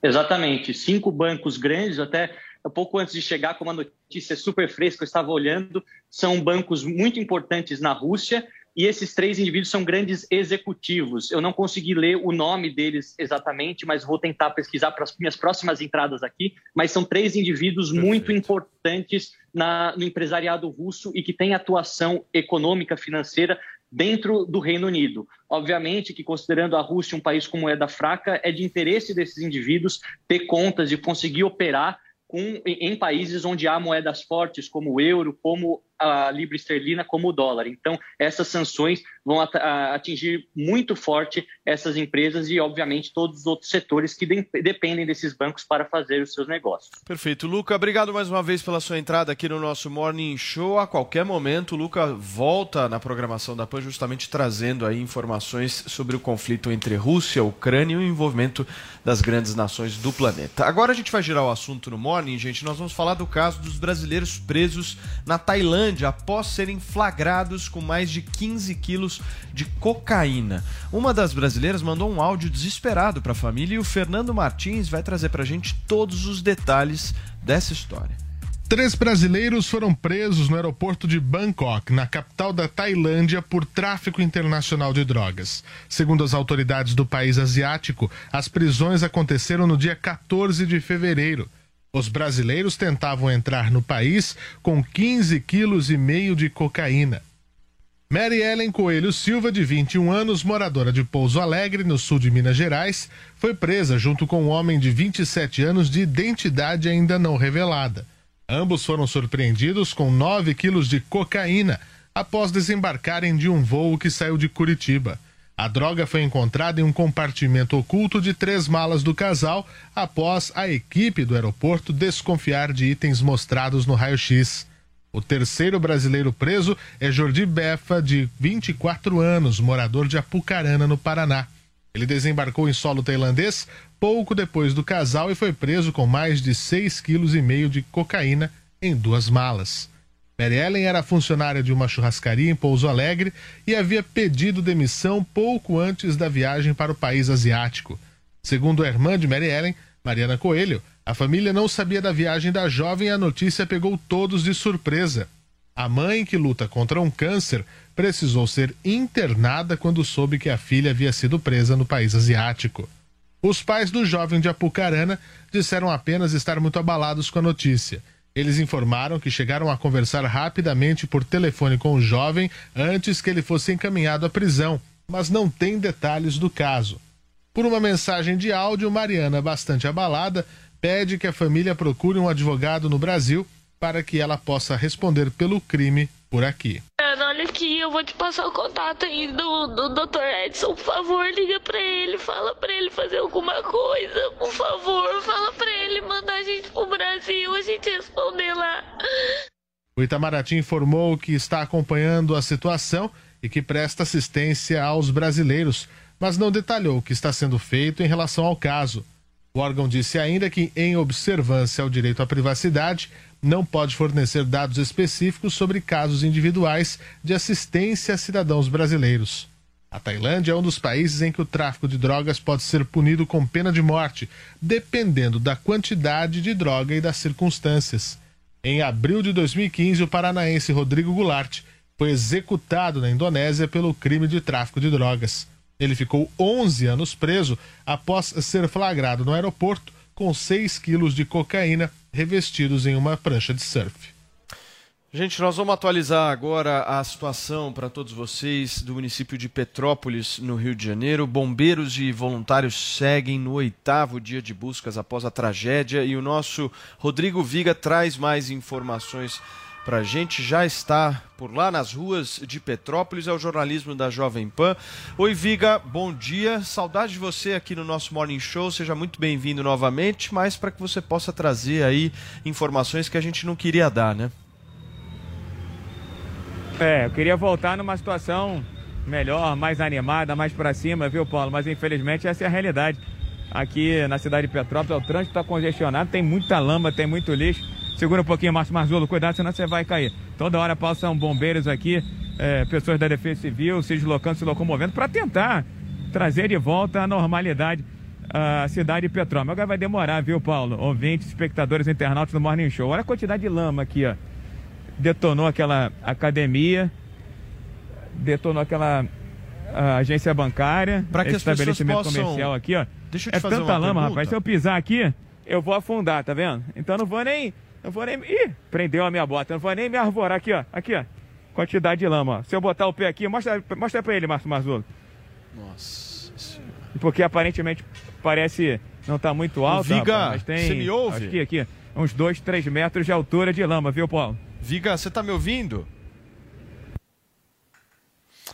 Speaker 10: Exatamente, cinco bancos grandes, até pouco antes de chegar com uma notícia super fresca, eu estava olhando, são bancos muito importantes na Rússia e esses três indivíduos são grandes executivos. Eu não consegui ler o nome deles exatamente, mas vou tentar pesquisar para as minhas próximas entradas aqui. Mas são três indivíduos muito importantes na- no empresariado russo e que têm atuação econômica, financeira dentro do Reino Unido. Obviamente que, considerando a Rússia um país com moeda fraca, é de interesse desses indivíduos ter contas e conseguir operar com, em, em países onde há moedas fortes, como o euro, como a libra esterlina, como o dólar. Então, essas sanções vão atingir muito forte essas empresas e, obviamente, todos os outros setores que de- dependem desses bancos para fazer os seus negócios.
Speaker 8: Perfeito. Luca, obrigado mais uma vez pela sua entrada aqui no nosso Morning Show. A qualquer momento, o Luca volta na programação da PAN justamente trazendo aí informações sobre o conflito entre Rússia, Ucrânia e o envolvimento das grandes nações do planeta. Agora a gente vai girar o assunto no Morning, gente. Nós vamos falar do caso dos brasileiros presos na Tailândia após serem flagrados com mais de 15 quilos de cocaína. Uma das brasileiras mandou um áudio desesperado para a família e o Fernando Martins vai trazer para a gente todos os detalhes dessa história.
Speaker 22: Três brasileiros foram presos no aeroporto de Bangkok, na capital da Tailândia, por tráfico internacional de drogas. Segundo as autoridades do país asiático, as prisões aconteceram no dia 14 de fevereiro. Os brasileiros tentavam entrar no país com 15 quilos e meio de cocaína. Mary Ellen Coelho Silva, de 21 anos, moradora de Pouso Alegre, no sul de Minas Gerais, foi presa junto com um homem de 27 anos de identidade ainda não revelada. Ambos foram surpreendidos com 9 quilos de cocaína após desembarcarem de um voo que saiu de Curitiba. A droga foi encontrada em um compartimento oculto de três malas do casal após a equipe do aeroporto desconfiar de itens mostrados no raio-x. O terceiro brasileiro preso é Jordi Befa, de 24 anos, morador de Apucarana, no Paraná. Ele desembarcou em solo tailandês pouco depois do casal e foi preso com mais de 6,5 kg de cocaína em duas malas. Mary Ellen era funcionária de uma churrascaria em Pouso Alegre e havia pedido demissão pouco antes da viagem para o país asiático. Segundo a irmã de Mary Ellen, Mariana Coelho, a família não sabia da viagem da jovem e a notícia pegou todos de surpresa. A mãe, que luta contra um câncer, precisou ser internada quando soube que a filha havia sido presa no país asiático. Os pais do jovem de Apucarana disseram apenas estar muito abalados com a notícia. Eles informaram que chegaram a conversar rapidamente por telefone com o jovem antes que ele fosse encaminhado à prisão, mas não tem detalhes do caso. Por uma mensagem de áudio, Mariana, bastante abalada, pede que a família procure um advogado no Brasil para que ela possa responder pelo crime por aqui.
Speaker 23: Ana, olha aqui, eu vou te passar o contato aí do, do Dr. Edson. Por favor, liga pra ele, fala pra ele fazer alguma coisa. Por favor, fala pra ele mandar a gente pro Brasil, a gente responder lá.
Speaker 22: O Itamaraty informou que está acompanhando a situação e que presta assistência aos brasileiros, mas não detalhou o que está sendo feito em relação ao caso. O órgão disse ainda que, em observância ao direito à privacidade, não pode fornecer dados específicos sobre casos individuais de assistência a cidadãos brasileiros. A Tailândia é um dos países em que o tráfico de drogas pode ser punido com pena de morte, dependendo da quantidade de droga e das circunstâncias. Em abril de 2015, o paranaense Rodrigo Goulart foi executado na Indonésia pelo crime de tráfico de drogas. Ele ficou 11 anos preso após ser flagrado no aeroporto com 6 quilos de cocaína revestidos em uma prancha de surf.
Speaker 8: Gente, nós vamos atualizar agora a situação para todos vocês do município de Petrópolis, no Rio de Janeiro. Bombeiros e voluntários seguem no oitavo dia de buscas após a tragédia e o nosso Rodrigo Viga traz mais informações para a gente. Já está por lá nas ruas de Petrópolis, é o jornalismo da Jovem Pan. Oi, Viga, bom dia. Saudade de você aqui no nosso Morning Show. Seja muito bem-vindo novamente, mas para que você possa trazer aí informações que a gente não queria dar, né?
Speaker 24: É, eu queria voltar numa situação melhor, mais animada, mais para cima, viu, Paulo? Mas infelizmente essa é a realidade. Aqui na cidade de Petrópolis, o trânsito está congestionado, tem muita lama, tem muito lixo. Segura um pouquinho, Márcio Marzolo, cuidado, senão você vai cair. Toda hora passam bombeiros aqui, é, pessoas da Defesa Civil se deslocando, se locomovendo, para tentar trazer de volta a normalidade a cidade de Petrópolis. Agora vai demorar, viu, Paulo? Ouvintes, espectadores, internautas do Morning Show. Olha a quantidade de lama aqui, ó. Detonou aquela academia, detonou aquela agência bancária,
Speaker 8: Para que
Speaker 24: estabelecimento
Speaker 8: possam...
Speaker 24: comercial aqui, ó.
Speaker 8: Deixa eu te
Speaker 24: é
Speaker 8: fazer
Speaker 24: tanta lama,
Speaker 8: pergunta.
Speaker 24: rapaz. Se eu pisar aqui, eu vou afundar, tá vendo? Então não vou nem. Não vou nem. Ih, prendeu a minha bota. Não vou nem me arvorar aqui, ó. Aqui, ó. Quantidade de lama, ó. Se eu botar o pé aqui, mostra, mostra pra ele, Márcio Marzolo.
Speaker 8: Nossa Senhora.
Speaker 24: Porque aparentemente parece não tá muito alto.
Speaker 8: Viga,
Speaker 24: rapaz, mas tem,
Speaker 8: você me ouve?
Speaker 24: Aqui, aqui. Uns 2, 3 metros de altura de lama, viu, Paulo?
Speaker 8: Viga, você tá me ouvindo?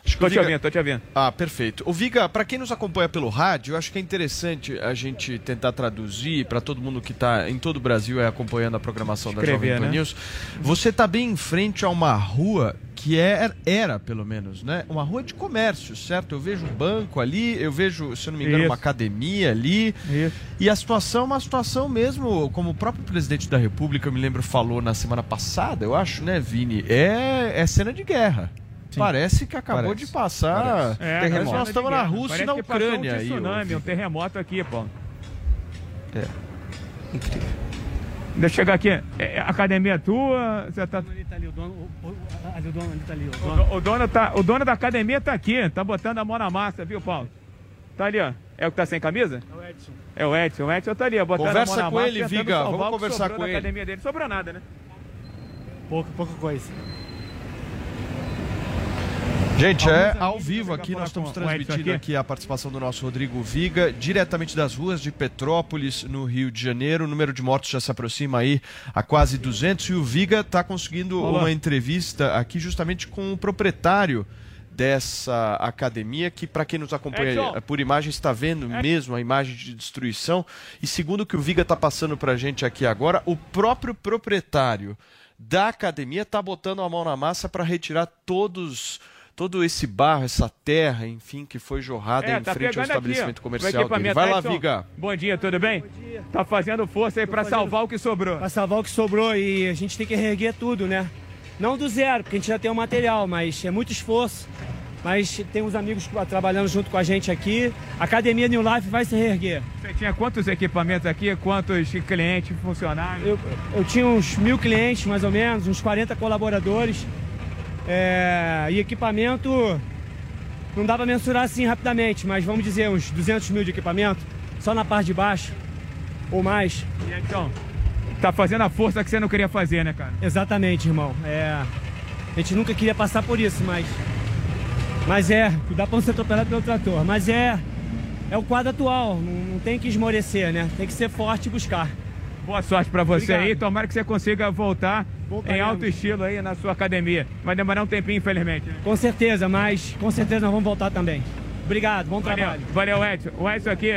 Speaker 8: O
Speaker 24: te ouvindo, tô te ouvindo.
Speaker 8: Ah, perfeito. O Viga, para quem nos acompanha pelo rádio, eu acho que é interessante a gente tentar traduzir para todo mundo que está em todo o Brasil é acompanhando a programação da
Speaker 24: Escrever,
Speaker 8: Jovem Pan
Speaker 24: né?
Speaker 8: News. Você está bem em frente a uma rua que é, era, pelo menos, né? Uma rua de comércio, certo? Eu vejo um banco ali, eu vejo, se eu não me engano,
Speaker 24: Isso.
Speaker 8: uma academia ali. E a situação é uma situação mesmo, como o próprio presidente da República, eu me lembro, falou na semana passada, eu acho, né, Vini? É, é cena de guerra. Parece que acabou
Speaker 24: Parece.
Speaker 8: de passar.
Speaker 24: É,
Speaker 8: Parece
Speaker 24: terremoto.
Speaker 8: nós estamos na
Speaker 24: Parece
Speaker 8: Rússia e na Ucrânia.
Speaker 24: Um tsunami, um terremoto aqui, Paulo.
Speaker 8: É. Incrível.
Speaker 24: Deixa eu chegar aqui. É, a academia é tua, você tá.
Speaker 25: Ali tá ali, o dono, o, o, ali, o dono ali tá ali, o
Speaker 24: O,
Speaker 25: dono.
Speaker 24: do- o dono tá, o dono da academia tá aqui, tá botando a mão na massa, viu, Paulo? Tá ali, ó. É o que tá sem camisa?
Speaker 25: É o Edson.
Speaker 24: É o Edson. O Edson tá ali, ó, botando
Speaker 8: Conversa
Speaker 24: a mão na
Speaker 8: com
Speaker 24: massa.
Speaker 8: ele, Viga, vamos conversar com ele.
Speaker 24: academia dele. Sobrou nada, né?
Speaker 25: Pouca, pouca coisa.
Speaker 8: Gente, é ao vivo aqui, nós estamos transmitindo aqui a participação do nosso Rodrigo Viga, diretamente das ruas de Petrópolis, no Rio de Janeiro. O número de mortos já se aproxima aí a quase 200 e o Viga está conseguindo
Speaker 24: Olá.
Speaker 8: uma entrevista aqui justamente com o proprietário dessa academia que para quem nos acompanha
Speaker 24: Edson.
Speaker 8: por imagem está vendo mesmo a imagem de destruição e segundo o que o Viga está passando para a gente aqui agora o próprio proprietário da academia está botando a mão na massa para retirar todos todo esse barro essa terra enfim que foi jorrada
Speaker 24: É,
Speaker 8: em
Speaker 24: tá
Speaker 8: frente ao
Speaker 24: aqui,
Speaker 8: estabelecimento
Speaker 24: ó,
Speaker 8: comercial
Speaker 24: o
Speaker 8: dele.
Speaker 24: equipamento.
Speaker 8: vai lá
Speaker 24: Edson,
Speaker 8: Viga
Speaker 24: Bom dia, tudo bem? Bom dia. Tá fazendo força aí pra
Speaker 25: fazendo-
Speaker 24: salvar o que sobrou.
Speaker 25: Pra salvar o que sobrou e a gente tem que reerguer tudo, né? Não do zero, porque a gente já tem o material, mas é muito esforço. Mas tem uns amigos trabalhando junto com a gente aqui. A Academia New Life vai se reerguer.
Speaker 24: Você tinha quantos equipamentos aqui? Quantos clientes, funcionários?
Speaker 25: Eu, eu tinha uns mil clientes, mais ou menos, uns 40 colaboradores. É, e equipamento, não dá pra mensurar assim rapidamente, mas vamos dizer uns 200 mil de equipamento, só na parte de baixo, ou mais.
Speaker 24: E então, tá fazendo a força que você não queria fazer, né, cara?
Speaker 25: Exatamente, irmão. É, a gente nunca queria passar por isso, mas. Mas é, dá pra não ser atropelado pelo trator. Mas é. É o quadro atual, não, não tem que esmorecer, né? Tem que ser forte e buscar.
Speaker 24: Boa sorte pra você
Speaker 25: Obrigado.
Speaker 24: aí. Tomara que você consiga voltar em alto estilo aí na sua academia. Vai demorar um tempinho, infelizmente. né?
Speaker 25: Com certeza, mas com certeza nós vamos voltar também. Obrigado, bom
Speaker 24: Valeu,
Speaker 25: trabalho.
Speaker 24: valeu Edson. O Edson aqui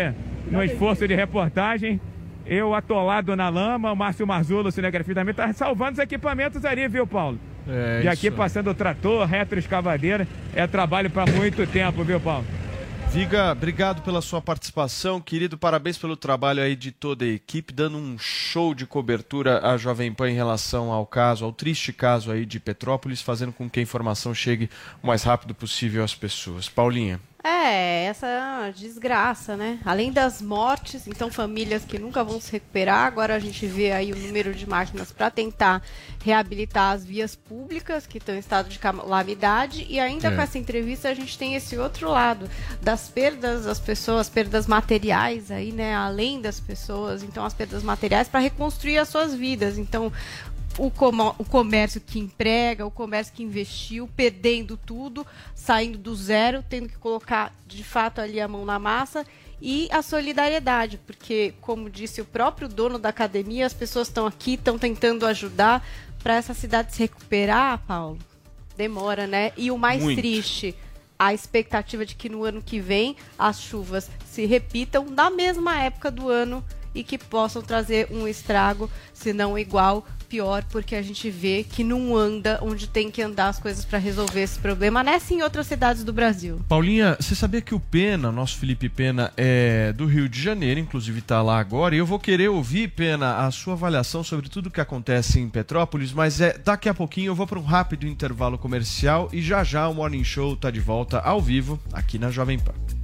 Speaker 24: no esforço de reportagem. Eu atolado na lama, o Márcio Marzulo, o cinegrafista também, tá salvando os equipamentos ali, viu, Paulo?
Speaker 8: É,
Speaker 24: e aqui
Speaker 8: isso.
Speaker 24: passando o trator, retroescavadeira, é trabalho pra muito tempo, viu, Paulo?
Speaker 8: Viga, obrigado pela sua participação, querido. Parabéns pelo trabalho aí de toda a equipe, dando um show de cobertura à Jovem Pan em relação ao caso, ao triste caso aí de Petrópolis, fazendo com que a informação chegue o mais rápido possível às pessoas. Paulinha.
Speaker 9: É, essa desgraça, né? Além das mortes, então famílias que nunca vão se recuperar. Agora a gente vê aí o número de máquinas para tentar reabilitar as vias públicas que estão em estado de calamidade. E ainda
Speaker 26: É.
Speaker 9: com essa entrevista a gente tem esse outro lado das perdas das pessoas, perdas materiais aí, né? Além das pessoas, então as perdas materiais para reconstruir as suas vidas. Então o, como- o comércio que emprega, o comércio que investiu, perdendo tudo, saindo do zero, tendo que colocar de fato ali a mão na massa. E a solidariedade, porque, como disse o próprio dono da academia, as pessoas estão aqui, estão tentando ajudar para essa cidade se recuperar, Paulo. Demora, né? E o mais
Speaker 26: Muito.
Speaker 9: triste, a expectativa de que no ano que vem as chuvas se repitam na mesma época do ano e que possam trazer um estrago, se não igual, pior, porque a gente vê que não anda onde tem que andar as coisas para resolver esse problema, nessa e em outras cidades do Brasil.
Speaker 8: Paulinha, você sabia que o Pena, nosso Felipe Pena, é do Rio de Janeiro, inclusive está lá agora, e eu vou querer ouvir, Pena, a sua avaliação sobre tudo que acontece em Petrópolis, mas é daqui a pouquinho eu vou para um rápido intervalo comercial e já já o Morning Show tá de volta ao vivo aqui na Jovem Pan.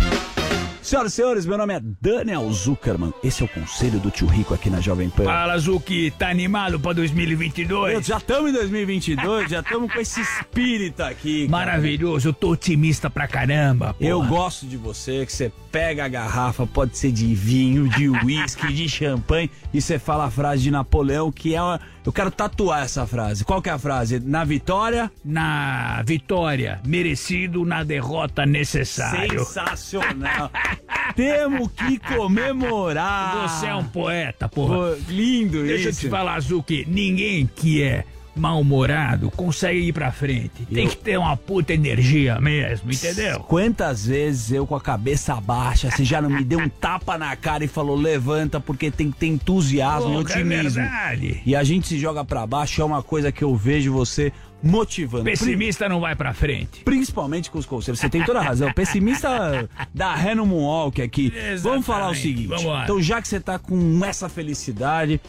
Speaker 27: Senhoras e senhores, meu nome é Daniel Zuckerman. Esse é o conselho do tio Rico aqui na Jovem Pan.
Speaker 28: Fala, Zuki, tá animado pra 2022?
Speaker 27: Eu- já estamos em 2022, já estamos com esse espírito aqui. cara.
Speaker 28: Maravilhoso, eu tô otimista pra caramba.
Speaker 27: Eu
Speaker 28: porra.
Speaker 27: gosto de você, que você pega a garrafa, pode ser de vinho, de uísque, de champanhe, e você fala a frase de Napoleão, que é uma... Eu quero tatuar essa frase. Qual que é a frase? Na vitória...
Speaker 28: Na vitória, merecido, na derrota, necessário.
Speaker 27: Sensacional. Temos que comemorar.
Speaker 28: Você é um poeta, porra.
Speaker 27: Pô, lindo
Speaker 28: Deixa eu
Speaker 27: isso.
Speaker 28: te falar, Zuki, ninguém que é mal-humorado consegue ir pra frente. Tem
Speaker 27: Eu-
Speaker 28: que ter uma puta energia mesmo, entendeu?
Speaker 27: Quantas vezes eu com a cabeça baixa, você já não me deu um tapa na cara e falou levanta porque tem que ter entusiasmo e
Speaker 28: é
Speaker 27: otimismo.
Speaker 28: verdade.
Speaker 27: e a gente se joga pra baixo é uma coisa que eu vejo você motivando.
Speaker 28: Pessimista não vai pra frente.
Speaker 27: Principalmente com os conselhos. Você tem toda a razão. Pessimista da ré no Moonwalk aqui. Vamos falar o
Speaker 28: Exatamente.
Speaker 27: seguinte.
Speaker 28: Vambora.
Speaker 27: Então, já que você tá com essa felicidade,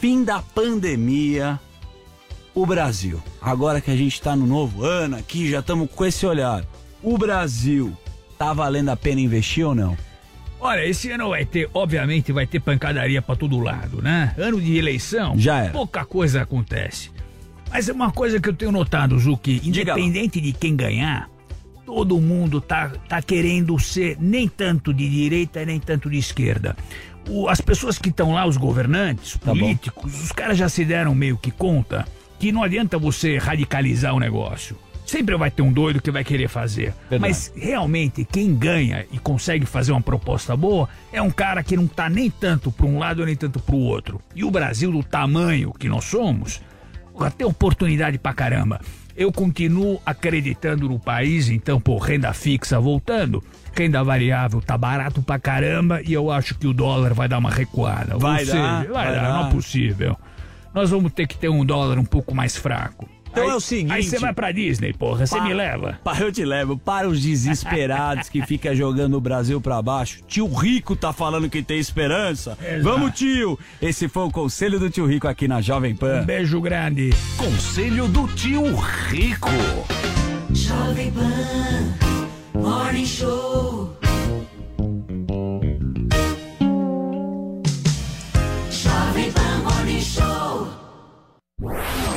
Speaker 27: fim da pandemia, o Brasil. Agora que a gente tá no novo ano aqui, já estamos com esse olhar. O Brasil, tá valendo a pena investir ou não?
Speaker 28: Olha, esse ano vai ter, obviamente, vai ter pancadaria pra todo lado, né? Ano de eleição,
Speaker 27: Já era.
Speaker 28: pouca coisa acontece. Mas é uma coisa que eu tenho notado, Zuki, independente de quem ganhar, todo mundo tá, tá querendo ser nem tanto de direita nem tanto de esquerda. O- as pessoas que estão lá, os governantes,
Speaker 27: Tá
Speaker 28: políticos, os caras já se deram meio que conta que não adianta você radicalizar o negócio. Sempre vai ter um doido que vai querer fazer.
Speaker 27: Verdade.
Speaker 28: Mas realmente quem ganha e consegue fazer uma proposta boa é um cara que não tá nem tanto para um lado nem tanto para o outro. E o Brasil, do tamanho que nós somos, vai ter oportunidade pra caramba. Eu continuo acreditando no país, então, pô, renda fixa voltando, renda variável tá barato pra caramba e eu acho que o dólar vai dar uma recuada. Ou
Speaker 27: Vai
Speaker 28: seja,
Speaker 27: dar,
Speaker 28: vai,
Speaker 27: vai
Speaker 28: dar,
Speaker 27: dar.
Speaker 28: não é possível. Nós vamos ter que ter um dólar um pouco mais fraco.
Speaker 27: Então
Speaker 28: Aí-
Speaker 27: é o seguinte-
Speaker 28: Aí você vai pra Disney, porra, você me leva.
Speaker 27: Pa, eu te levo. Para os desesperados que fica jogando o Brasil pra baixo. Tio Rico tá falando que tem esperança.
Speaker 28: Exato.
Speaker 27: Vamos, tio! Esse foi o conselho do tio Rico aqui na Jovem Pan.
Speaker 28: Um beijo grande.
Speaker 29: Conselho do tio Rico.
Speaker 26: Jovem Pan Morning Show. Jovem Pan Morning Show.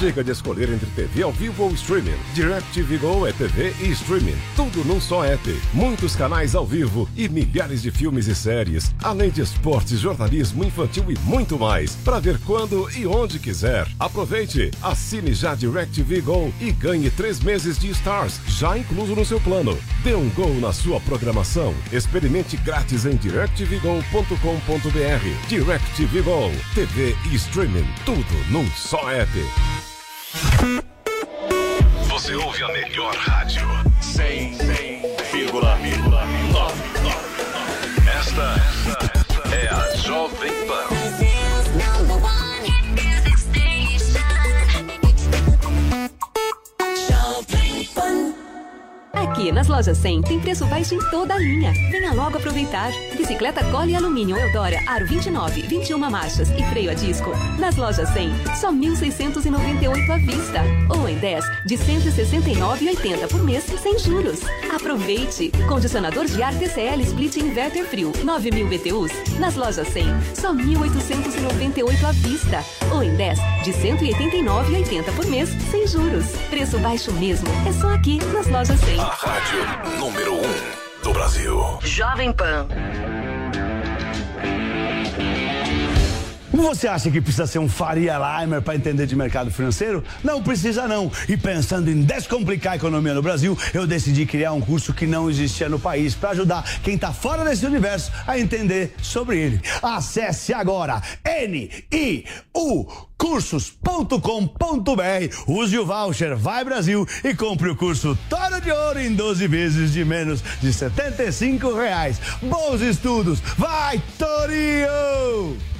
Speaker 30: Chega de escolher entre TV ao vivo ou streaming. DirecTV Go é TV e streaming. Tudo num só app. Muitos canais ao vivo e milhares de filmes e séries. Além de esportes, jornalismo infantil e muito mais. Para ver quando e onde quiser. Aproveite. Assine já DirecTV Go e ganhe três meses de Stars, já incluso no seu plano. Dê um gol na sua programação. Experimente grátis em directvgo.com.br. DirecTV Go. TV e streaming. Tudo num só app.
Speaker 29: Você ouve a melhor rádio. 100,9.
Speaker 7: Nas lojas 100 tem preço baixo em toda a linha. Venha logo aproveitar. Bicicleta Cole Alumínio Eudora Aro 29, 21 marchas e freio a disco. Nas lojas 100, só 1.698 à vista. Ou em 10 de 169,80 por mês sem juros. Aproveite! Condicionador de ar TCL Split Inverter Frio 9.000 BTUs. Nas lojas 100, só 1.898 à vista. Ou em 10 de 189,80 por mês sem juros. Preço baixo mesmo. É só aqui nas lojas 100.
Speaker 29: Rádio número 1 um do Brasil.
Speaker 26: Jovem Pan.
Speaker 31: Você acha que precisa ser um Faria Limer para entender de mercado financeiro? Não precisa não. E pensando em descomplicar a economia no Brasil, eu decidi criar um curso que não existia no país para ajudar quem está fora desse universo a entender sobre ele. Acesse agora N-I-U cursos.com.br, use o voucher Vai Brasil e compre o curso Toro de Ouro em 12 vezes de menos de 75 reais. Bons estudos, vai Torinho!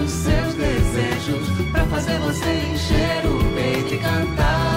Speaker 26: os seus desejos, para fazer você encher o peito e cantar.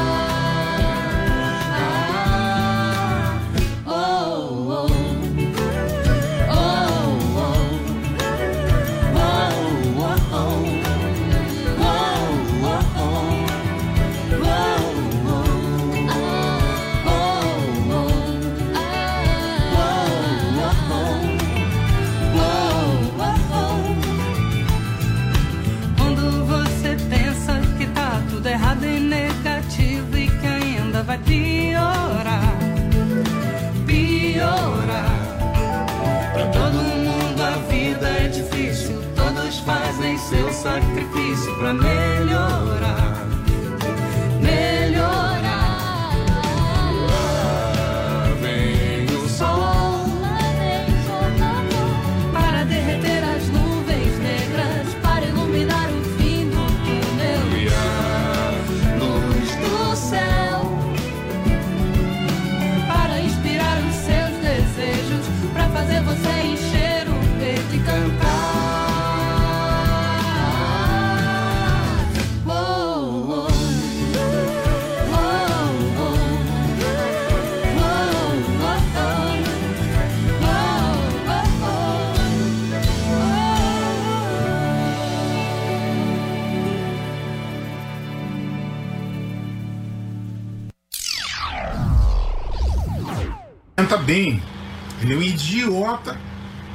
Speaker 32: Bem. Ele é um idiota.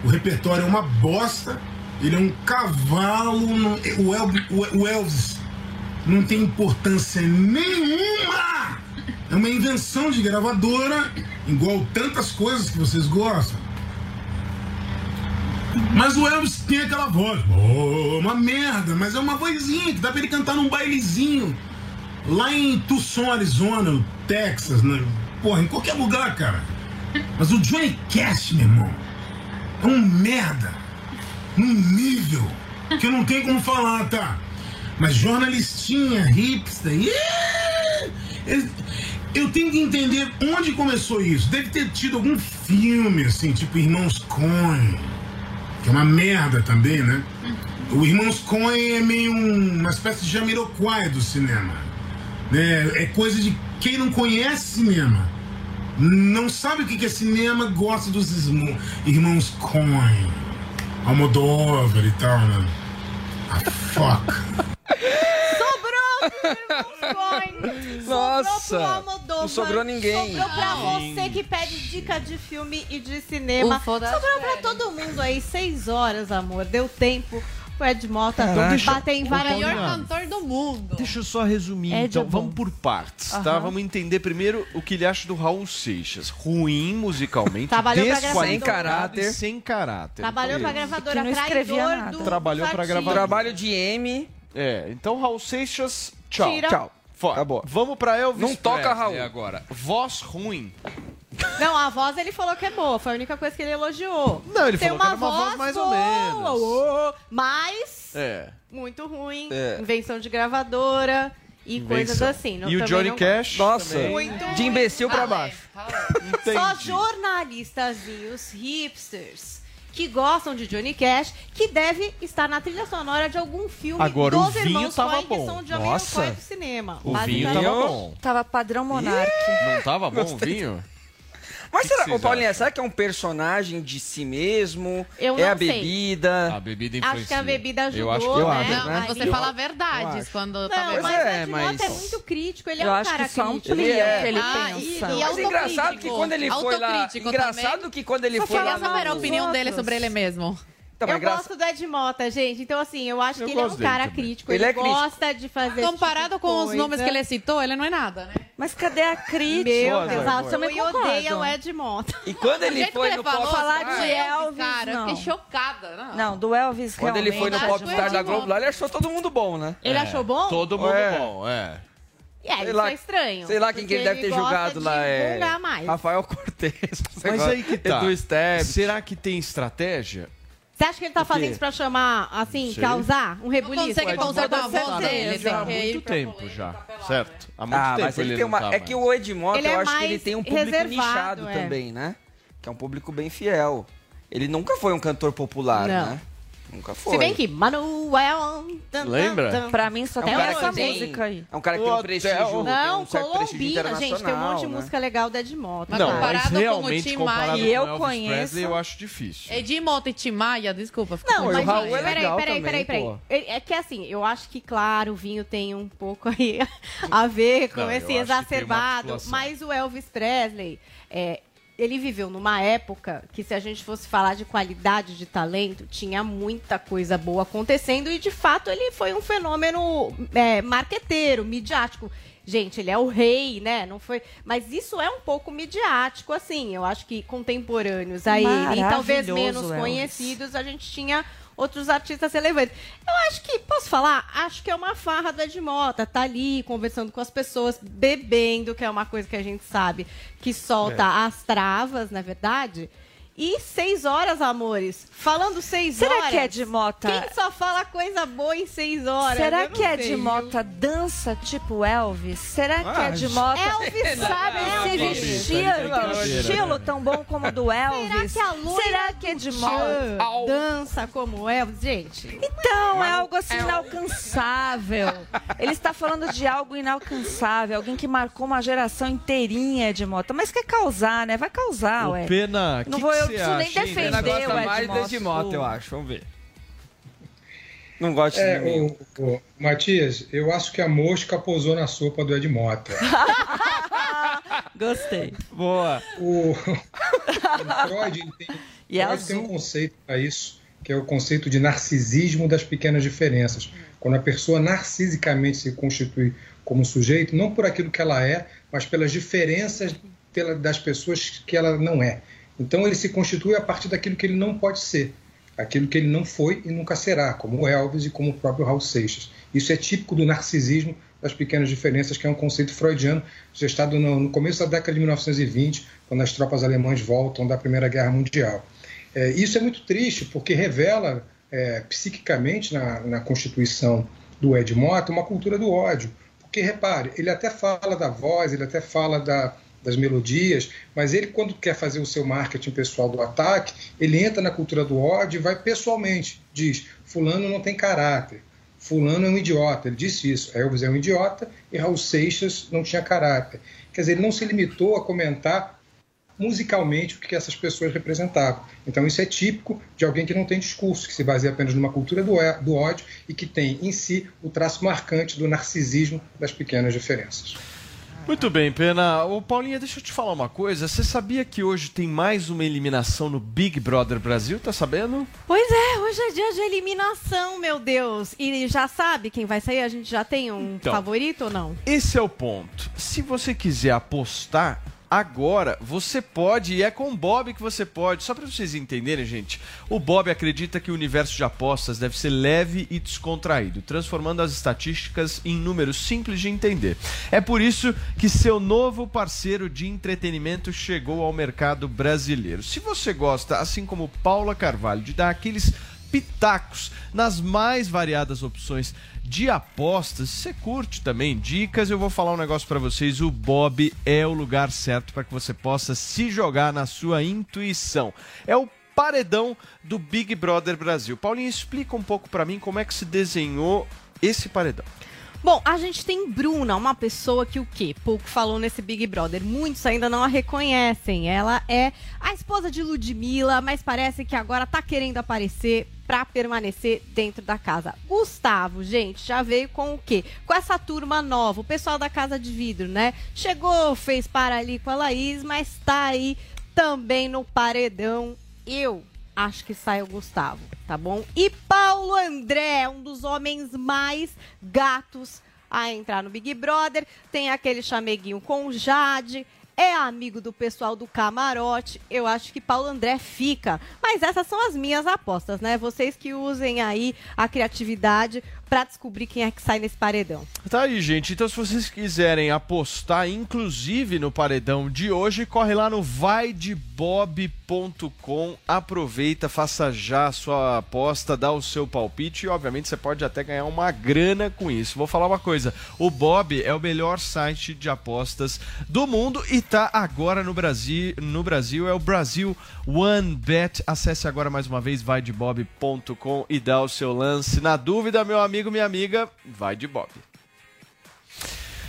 Speaker 32: O repertório é uma bosta. Ele é um cavalo. O, El- o- Elvis não tem importância nenhuma. É uma invenção de gravadora, igual tantas coisas que vocês gostam. Mas o Elvis tem aquela voz, oh, uma merda, mas é uma vozinha que dá pra ele cantar num bailezinho. Lá em Tucson, Arizona, Texas, né? porra, em qualquer lugar, cara. Mas o Johnny Cash, meu irmão, é um merda. Num nível que eu não tenho como falar, tá? Mas jornalistinha, hipster, yeah! eu, tenho que entender onde começou isso. Deve ter tido algum filme, assim, tipo Irmãos Coen, que é uma merda também, né? O Irmãos Coen é meio um- uma espécie de Jamiroquai do cinema. Né? É coisa de quem não conhece cinema, não sabe o que é cinema, gosta dos Irmãos Coen, Almodóvar e tal, né? Ah, fuck.
Speaker 14: Nossa,
Speaker 9: Sobrou pro Almodóvar,
Speaker 14: não sobrou ninguém.
Speaker 9: Sobrou pra você que pede dica de filme e de cinema. Sobrou pra todo mundo aí. Seis horas, amor. Deu tempo. O Ed Mota
Speaker 8: Caraca.
Speaker 9: bater em várias
Speaker 8: Paulinha.
Speaker 12: Melhor cantor do mundo.
Speaker 8: Deixa eu só resumir,
Speaker 9: É de
Speaker 8: então. Vamos por partes, tá?
Speaker 9: Aham.
Speaker 8: Vamos entender primeiro o que ele acha do Raul Seixas. Ruim musicalmente. Sem caráter. Sem caráter.
Speaker 9: Trabalhou pra
Speaker 8: Beleza.
Speaker 9: gravadora
Speaker 13: não escrevia
Speaker 9: traidor
Speaker 13: nada.
Speaker 9: do
Speaker 8: Trabalhou pra gravadora.
Speaker 14: Trabalho de M.
Speaker 8: É, então Raul Seixas, tchau.
Speaker 9: Tira.
Speaker 8: Tchau. Fora. Vamos pra Elvis
Speaker 14: Não toca,
Speaker 8: Presley
Speaker 14: Raul.
Speaker 8: agora. Voz ruim.
Speaker 9: Não, a voz ele falou que é boa. Foi a única coisa que ele elogiou.
Speaker 8: Não, ele
Speaker 9: Tem
Speaker 8: falou que era uma voz mais ou
Speaker 9: boa,
Speaker 8: menos.
Speaker 9: ô, Mas
Speaker 8: É.
Speaker 9: muito ruim.
Speaker 8: É.
Speaker 9: Invenção de gravadora e coisas
Speaker 8: Invenção.
Speaker 9: assim. Não-
Speaker 8: E o
Speaker 9: também
Speaker 8: Johnny
Speaker 9: não
Speaker 8: Cash
Speaker 14: Nossa.
Speaker 9: Muito
Speaker 14: de imbecil pra
Speaker 9: ruim.
Speaker 14: baixo.
Speaker 9: Só jornalistazinhos hipsters que gostam de Johnny Cash, que deve estar na trilha sonora de algum filme
Speaker 8: Agora, o
Speaker 9: dos
Speaker 8: vinho
Speaker 9: irmãos
Speaker 8: tava
Speaker 9: Coen, que
Speaker 8: bom.
Speaker 9: são de
Speaker 8: Nossa.
Speaker 9: Do cinema.
Speaker 8: O vinho tava bom.
Speaker 13: Tava padrão monarque.
Speaker 8: Não tava bom o
Speaker 14: Gostei.
Speaker 8: vinho?
Speaker 14: Mas
Speaker 8: Que
Speaker 14: será,
Speaker 8: que
Speaker 14: ô Paulinha, será que é um personagem de si mesmo?
Speaker 9: Eu
Speaker 14: é
Speaker 9: não
Speaker 14: a
Speaker 9: sei.
Speaker 14: bebida?
Speaker 8: A bebida
Speaker 9: Acho que a bebida ajudou,
Speaker 8: Eu acho que eu
Speaker 9: né?
Speaker 8: acho,
Speaker 12: Não,
Speaker 8: né?
Speaker 12: mas você
Speaker 9: Ali-
Speaker 12: fala
Speaker 14: Eu
Speaker 12: verdades quando tá
Speaker 9: Não,
Speaker 12: bebendo.
Speaker 9: mas
Speaker 14: é,
Speaker 9: o Ed
Speaker 14: mas-
Speaker 9: é muito crítico, ele é
Speaker 13: Eu
Speaker 9: um
Speaker 13: acho
Speaker 9: cara
Speaker 13: que só
Speaker 9: crítico.
Speaker 14: Ele é.
Speaker 13: que ele
Speaker 9: Ah,
Speaker 13: pensa.
Speaker 9: e- e
Speaker 14: Mas é engraçado que quando ele foi lá. Engraçado
Speaker 12: também.
Speaker 14: que quando ele
Speaker 12: Só
Speaker 14: foi lá.
Speaker 12: queria saber a opinião dele sobre ele mesmo.
Speaker 14: Então,
Speaker 9: eu
Speaker 14: engraça-
Speaker 9: gosto do Ed Mota, gente. Então, assim, eu acho
Speaker 8: Eu
Speaker 9: que ele é um cara
Speaker 8: também.
Speaker 9: crítico.
Speaker 14: Ele
Speaker 9: Ele,
Speaker 14: é crítico.
Speaker 9: gosta de fazer esse
Speaker 12: Comparado
Speaker 9: tipo
Speaker 12: com os
Speaker 9: coisa.
Speaker 12: nomes que ele citou, ele não é nada, né?
Speaker 13: Mas cadê a crítica?
Speaker 9: Meu Deus, Também odeia
Speaker 13: concordo.
Speaker 9: o Ed Mota.
Speaker 14: E quando
Speaker 12: Do
Speaker 14: ele foi
Speaker 12: que
Speaker 14: no
Speaker 12: ele falou,
Speaker 13: falar de
Speaker 12: Elvis,
Speaker 13: Elvis,
Speaker 12: cara, eu
Speaker 13: não.
Speaker 12: fiquei chocada. Não.
Speaker 13: Não, do Elvis
Speaker 14: Quando ele foi no
Speaker 12: realmente.
Speaker 14: Popstar da
Speaker 12: Acho
Speaker 14: Globo lá, ele achou todo mundo bom, né?
Speaker 9: Ele
Speaker 8: É,
Speaker 9: achou bom?
Speaker 8: Todo mundo
Speaker 14: É.
Speaker 8: bom, é.
Speaker 9: É,
Speaker 14: Sei
Speaker 9: isso
Speaker 14: lá-
Speaker 9: é estranho.
Speaker 14: Sei lá quem que ele deve ter julgado
Speaker 9: de
Speaker 14: lá. É...
Speaker 9: mais.
Speaker 14: Rafael Cortez.
Speaker 8: Mas aí que tá.
Speaker 14: Edu Stebbs.
Speaker 8: Será que tem estratégia?
Speaker 9: Você acha que ele tá fazendo isso pra chamar, assim,
Speaker 8: Sei.
Speaker 9: causar um
Speaker 12: Não
Speaker 9: rebuliço?
Speaker 12: consegue
Speaker 8: Ed
Speaker 12: conservar a voz dele.
Speaker 8: já há muito tempo já, certo? Há muito
Speaker 14: Ah,
Speaker 8: tempo
Speaker 14: mas ele
Speaker 8: ele
Speaker 14: tem
Speaker 8: não
Speaker 14: uma.
Speaker 8: tá
Speaker 14: é que o Edmota,
Speaker 9: é
Speaker 14: eu acho que ele tem um público nichado
Speaker 9: é.
Speaker 14: também, né? Que é um público bem fiel. Ele nunca foi um cantor popular,
Speaker 9: Não.
Speaker 14: né? Nunca foi.
Speaker 9: Se bem que Manuel...
Speaker 8: Lembra?
Speaker 13: Pra mim só
Speaker 14: É um
Speaker 13: tem
Speaker 14: cara
Speaker 13: essa
Speaker 14: tem-
Speaker 13: música aí.
Speaker 14: É um cara que tem um prestígio. tem
Speaker 9: Não,
Speaker 14: um certo prestígio
Speaker 9: Colombina, gente, tem um monte de
Speaker 14: né?
Speaker 9: música legal da Ed Mota.
Speaker 12: Mas
Speaker 8: Não,
Speaker 12: comparado
Speaker 8: mas
Speaker 12: com o
Speaker 8: realmente
Speaker 12: Tim
Speaker 8: comparado
Speaker 12: Maia.
Speaker 8: com
Speaker 13: Que eu
Speaker 8: Elvis
Speaker 13: conheço.
Speaker 8: Presley, eu acho difícil.
Speaker 12: Edi Mota e Tim Maia, desculpa.
Speaker 9: Não,
Speaker 14: e
Speaker 9: mas gente,
Speaker 14: é
Speaker 9: peraí,
Speaker 14: legal
Speaker 9: peraí, peraí, peraí. É que assim, eu acho que, claro, o vinho tem um pouco aí a ver com
Speaker 8: Não,
Speaker 9: esse exacerbado, mas o Elvis Presley, é, ele viveu numa época que, se a gente fosse falar de qualidade de talento, tinha muita coisa boa acontecendo e, de fato, ele foi um fenômeno é, marqueteiro, midiático. Gente, ele é o rei, né? Não foi, mas isso é um pouco midiático, assim. Eu acho que contemporâneos a ele, e talvez menos
Speaker 13: Elvis.
Speaker 9: conhecidos, a gente tinha outros artistas relevantes. Eu acho que, posso falar? Acho que é uma farra do Ed Mota. Tá ali conversando com as pessoas, bebendo, que é uma coisa que a gente sabe que solta
Speaker 13: É.
Speaker 9: as travas, na verdade. E seis horas, amores. Falando seis
Speaker 13: Será
Speaker 9: horas.
Speaker 13: que Ed Mota-
Speaker 9: Quem só fala coisa boa em seis horas?
Speaker 13: Será
Speaker 9: Eu
Speaker 13: que
Speaker 9: sei, viu?
Speaker 13: Mota dança tipo Elvis? Será que
Speaker 9: Ah,
Speaker 13: Ed Mota
Speaker 9: Elvis
Speaker 13: sabe
Speaker 9: não,
Speaker 13: se vestir, tem um estilo tão bom como o do Elvis?
Speaker 9: Será que a loira
Speaker 13: Será que Ed
Speaker 9: do
Speaker 13: Mota
Speaker 9: dança como Elvis? Gente,
Speaker 13: Então, é algo assim inalcançável. Ele está falando de algo inalcançável, alguém que marcou uma geração inteirinha, Ed Mota. Mas quer causar, né? Vai causar,
Speaker 8: Ô,
Speaker 13: ué.
Speaker 8: Pena,
Speaker 13: Não
Speaker 8: que
Speaker 13: vou,
Speaker 8: que
Speaker 13: eu preciso nem
Speaker 8: acha,
Speaker 13: defender
Speaker 14: Pena gosta
Speaker 13: o Ed
Speaker 14: mais
Speaker 13: Mota.
Speaker 14: do Edmota, eu acho. Vamos ver. Não gosto
Speaker 11: É,
Speaker 14: de
Speaker 11: o, o- Matias, eu acho que a mosca pousou na sopa do Ed Mota.
Speaker 13: Gostei.
Speaker 8: Boa.
Speaker 11: O, o Freud tem,
Speaker 13: E é
Speaker 11: Freud tem um conceito para isso, que é o conceito de narcisismo das pequenas diferenças. Quando a pessoa narcisicamente se constitui como sujeito, não por aquilo que ela é, mas pelas diferenças pela- das pessoas que ela não é. Então ele se constitui a partir daquilo que ele não pode ser, aquilo que ele não foi e nunca será, como o Elvis e como o próprio Raul Seixas. Isso é típico do narcisismo das pequenas diferenças, que é um conceito freudiano gestado no, começo da década de 1920, quando as tropas alemãs voltam da Primeira Guerra Mundial. É, isso é muito triste, porque revela é, psiquicamente na, na constituição do Ed Mota uma cultura do ódio. Porque, repare, ele até fala da voz, ele até fala da, das melodias, mas ele, quando quer fazer o seu marketing pessoal do ataque, ele entra na cultura do ódio e vai pessoalmente. Diz: Fulano não tem caráter, Fulano é um idiota. Ele disse isso. Elvis é um idiota e Raul Seixas não tinha caráter. Quer dizer, ele não se limitou a comentar musicalmente o que essas pessoas representavam. Então, isso é típico de alguém que não tem discurso, que se baseia apenas numa cultura do, é- ódio e que tem em si o traço marcante do narcisismo das pequenas diferenças.
Speaker 8: Muito bem, Pena. Ô, Paulinha, deixa eu te falar uma coisa. Você sabia que hoje tem mais uma eliminação no Big Brother Brasil? Tá sabendo?
Speaker 9: Pois é, hoje é dia de eliminação, meu Deus. E já sabe quem vai sair? A gente já tem um
Speaker 8: Então.
Speaker 9: favorito ou não?
Speaker 8: Esse é o ponto. Se você quiser apostar agora, você pode, e é com o Bob que você pode. Só para vocês entenderem, gente, o Bob acredita que o universo de apostas deve ser leve e descontraído, transformando as estatísticas em números simples de entender. É por isso que seu novo parceiro de entretenimento chegou ao mercado brasileiro. Se você gosta, assim como Paula Carvalho, de dar aqueles pitacos nas mais variadas opções de apostas. Você curte também dicas, eu vou falar um negócio pra vocês. O Bob é o lugar certo para que você possa se jogar na sua intuição. É o paredão do Big Brother Brasil. Paulinho, explica um pouco pra mim como é que se desenhou esse paredão.
Speaker 9: Bom, a gente tem Bruna, uma pessoa que o quê? Pouco falou nesse Big Brother. Muitos ainda não a reconhecem. Ela é a esposa de Ludmilla, mas parece que agora tá querendo aparecer pra permanecer dentro da casa. Gustavo, gente, já veio com o quê? Com essa turma nova, o pessoal da Casa de Vidro, né? Chegou, fez para ali com a Laís, mas tá aí também no paredão. Eu acho que sai o Gustavo, tá bom? E Paulo André, um dos homens mais gatos a entrar no Big Brother. Tem aquele chameguinho com o Jade. É amigo do pessoal do camarote. Eu acho que Paulo André fica. Mas essas são as minhas apostas, né? Vocês que usem aí a criatividade pra descobrir quem é que sai nesse paredão.
Speaker 8: Tá aí, gente. Então, se vocês quiserem apostar, inclusive no paredão de hoje, corre lá no vaidebob.com. Aproveita, faça já a sua aposta, dá o seu palpite e, obviamente, você pode até ganhar uma grana com isso. Vou falar uma coisa: o Bob é o melhor site de apostas do mundo e tá agora no Brasil. No Brasil é o Brasil One Bet. Acesse agora mais uma vez vaidebob.com e dá o seu lance. Na dúvida, meu amigo, minha amiga, vai de Bob.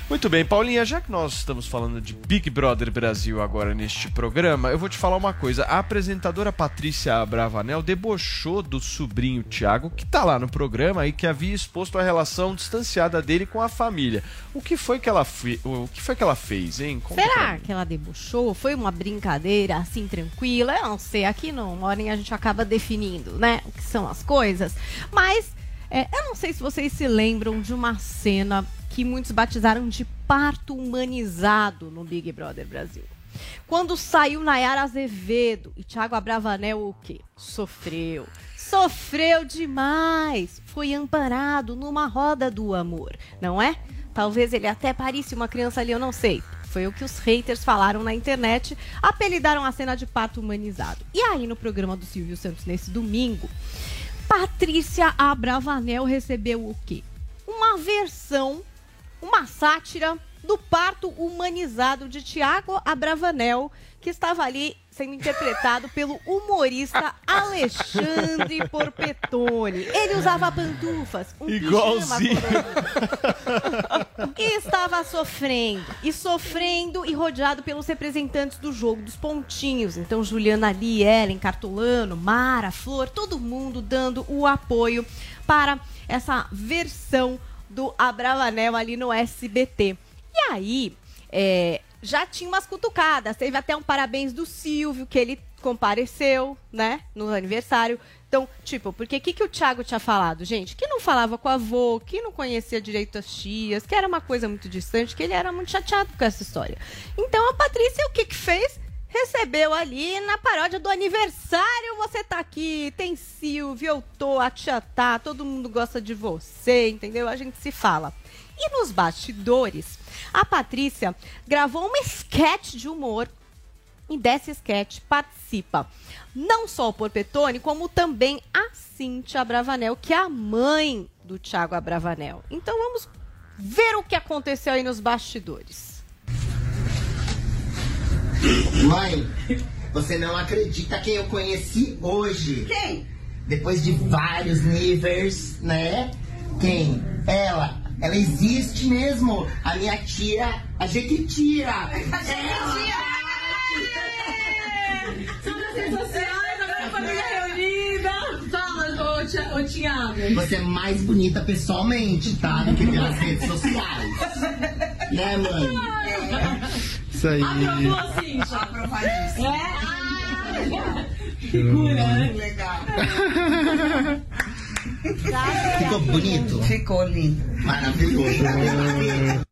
Speaker 8: Muito bem, Paulinha, já que nós estamos falando de Big Brother Brasil agora neste programa, eu vou te falar uma coisa. A apresentadora Patrícia Bravanel debochou do sobrinho Tiago, que tá lá no programa e que havia exposto a relação distanciada dele com a família. O que foi que ela, fe... o que foi que ela fez, hein? Conta
Speaker 9: Será que ela debochou? Foi uma brincadeira assim tranquila? Eu não sei, aqui no Morning a gente acaba definindo, né? O que são as coisas. Mas é, eu não sei se vocês se lembram de uma cena que muitos batizaram de parto humanizado no Big Brother Brasil. Quando saiu Nayara Azevedo e Thiago Abravanel, o quê? Sofreu. Sofreu demais. Foi amparado numa roda do amor, não é? Talvez ele até pareça uma criança ali, eu não sei. Foi o que os haters falaram na internet, apelidaram a cena de parto humanizado. E aí, no programa do Silvio Santos nesse domingo, Patrícia Abravanel recebeu o quê? Uma versão, uma sátira do parto humanizado de Tiago Abravanel, que estava ali sendo interpretado pelo humorista Alexandre Porpetone. Ele usava pantufas, um
Speaker 8: Igualzinho.
Speaker 9: E estava sofrendo, e sofrendo e rodeado pelos representantes do jogo dos pontinhos. Então, Juliana Lee, Ellen, Cartolano, Mara, Flor, todo mundo dando o apoio para essa versão do Abravanel ali no SBT. E aí, é, já tinha umas cutucadas. Teve até um parabéns do Silvio, que ele compareceu, né, no aniversário. Então, tipo, porque o que, que o Thiago tinha falado, gente? Que não falava com a avô, que não conhecia direito as tias, que era uma coisa muito distante, que ele era muito chateado com essa história. Então, a Patrícia, o que que fez? Recebeu ali na paródia do aniversário, você tá aqui, tem Silvio, eu tô, a tia tá, todo mundo gosta de você, entendeu? A gente se fala. E nos bastidores, a Patrícia gravou um sketch de humor e desse sketch participa não só o Porpetone, como também a Cíntia Abravanel, que é a mãe do Thiago Abravanel. Então vamos ver o que aconteceu aí nos bastidores.
Speaker 33: Mãe, você não acredita quem eu conheci hoje? Quem? Depois de vários níveis, né? Quem? Ela. Ela existe mesmo. A minha tia, a Jequitira.
Speaker 34: São nas redes sociais, agora a família reunida. Fala, ô, Tia- ô Tiago.
Speaker 33: Você é mais bonita pessoalmente, tá? Do que pelas redes sociais. Né, mãe?
Speaker 35: Isso aí.
Speaker 34: Aprovou, Cíntia? Aprovadíssimo. É? Ah, Figura, né?
Speaker 33: Legal. Ficou bonito? Ficou lindo. Maravilhoso.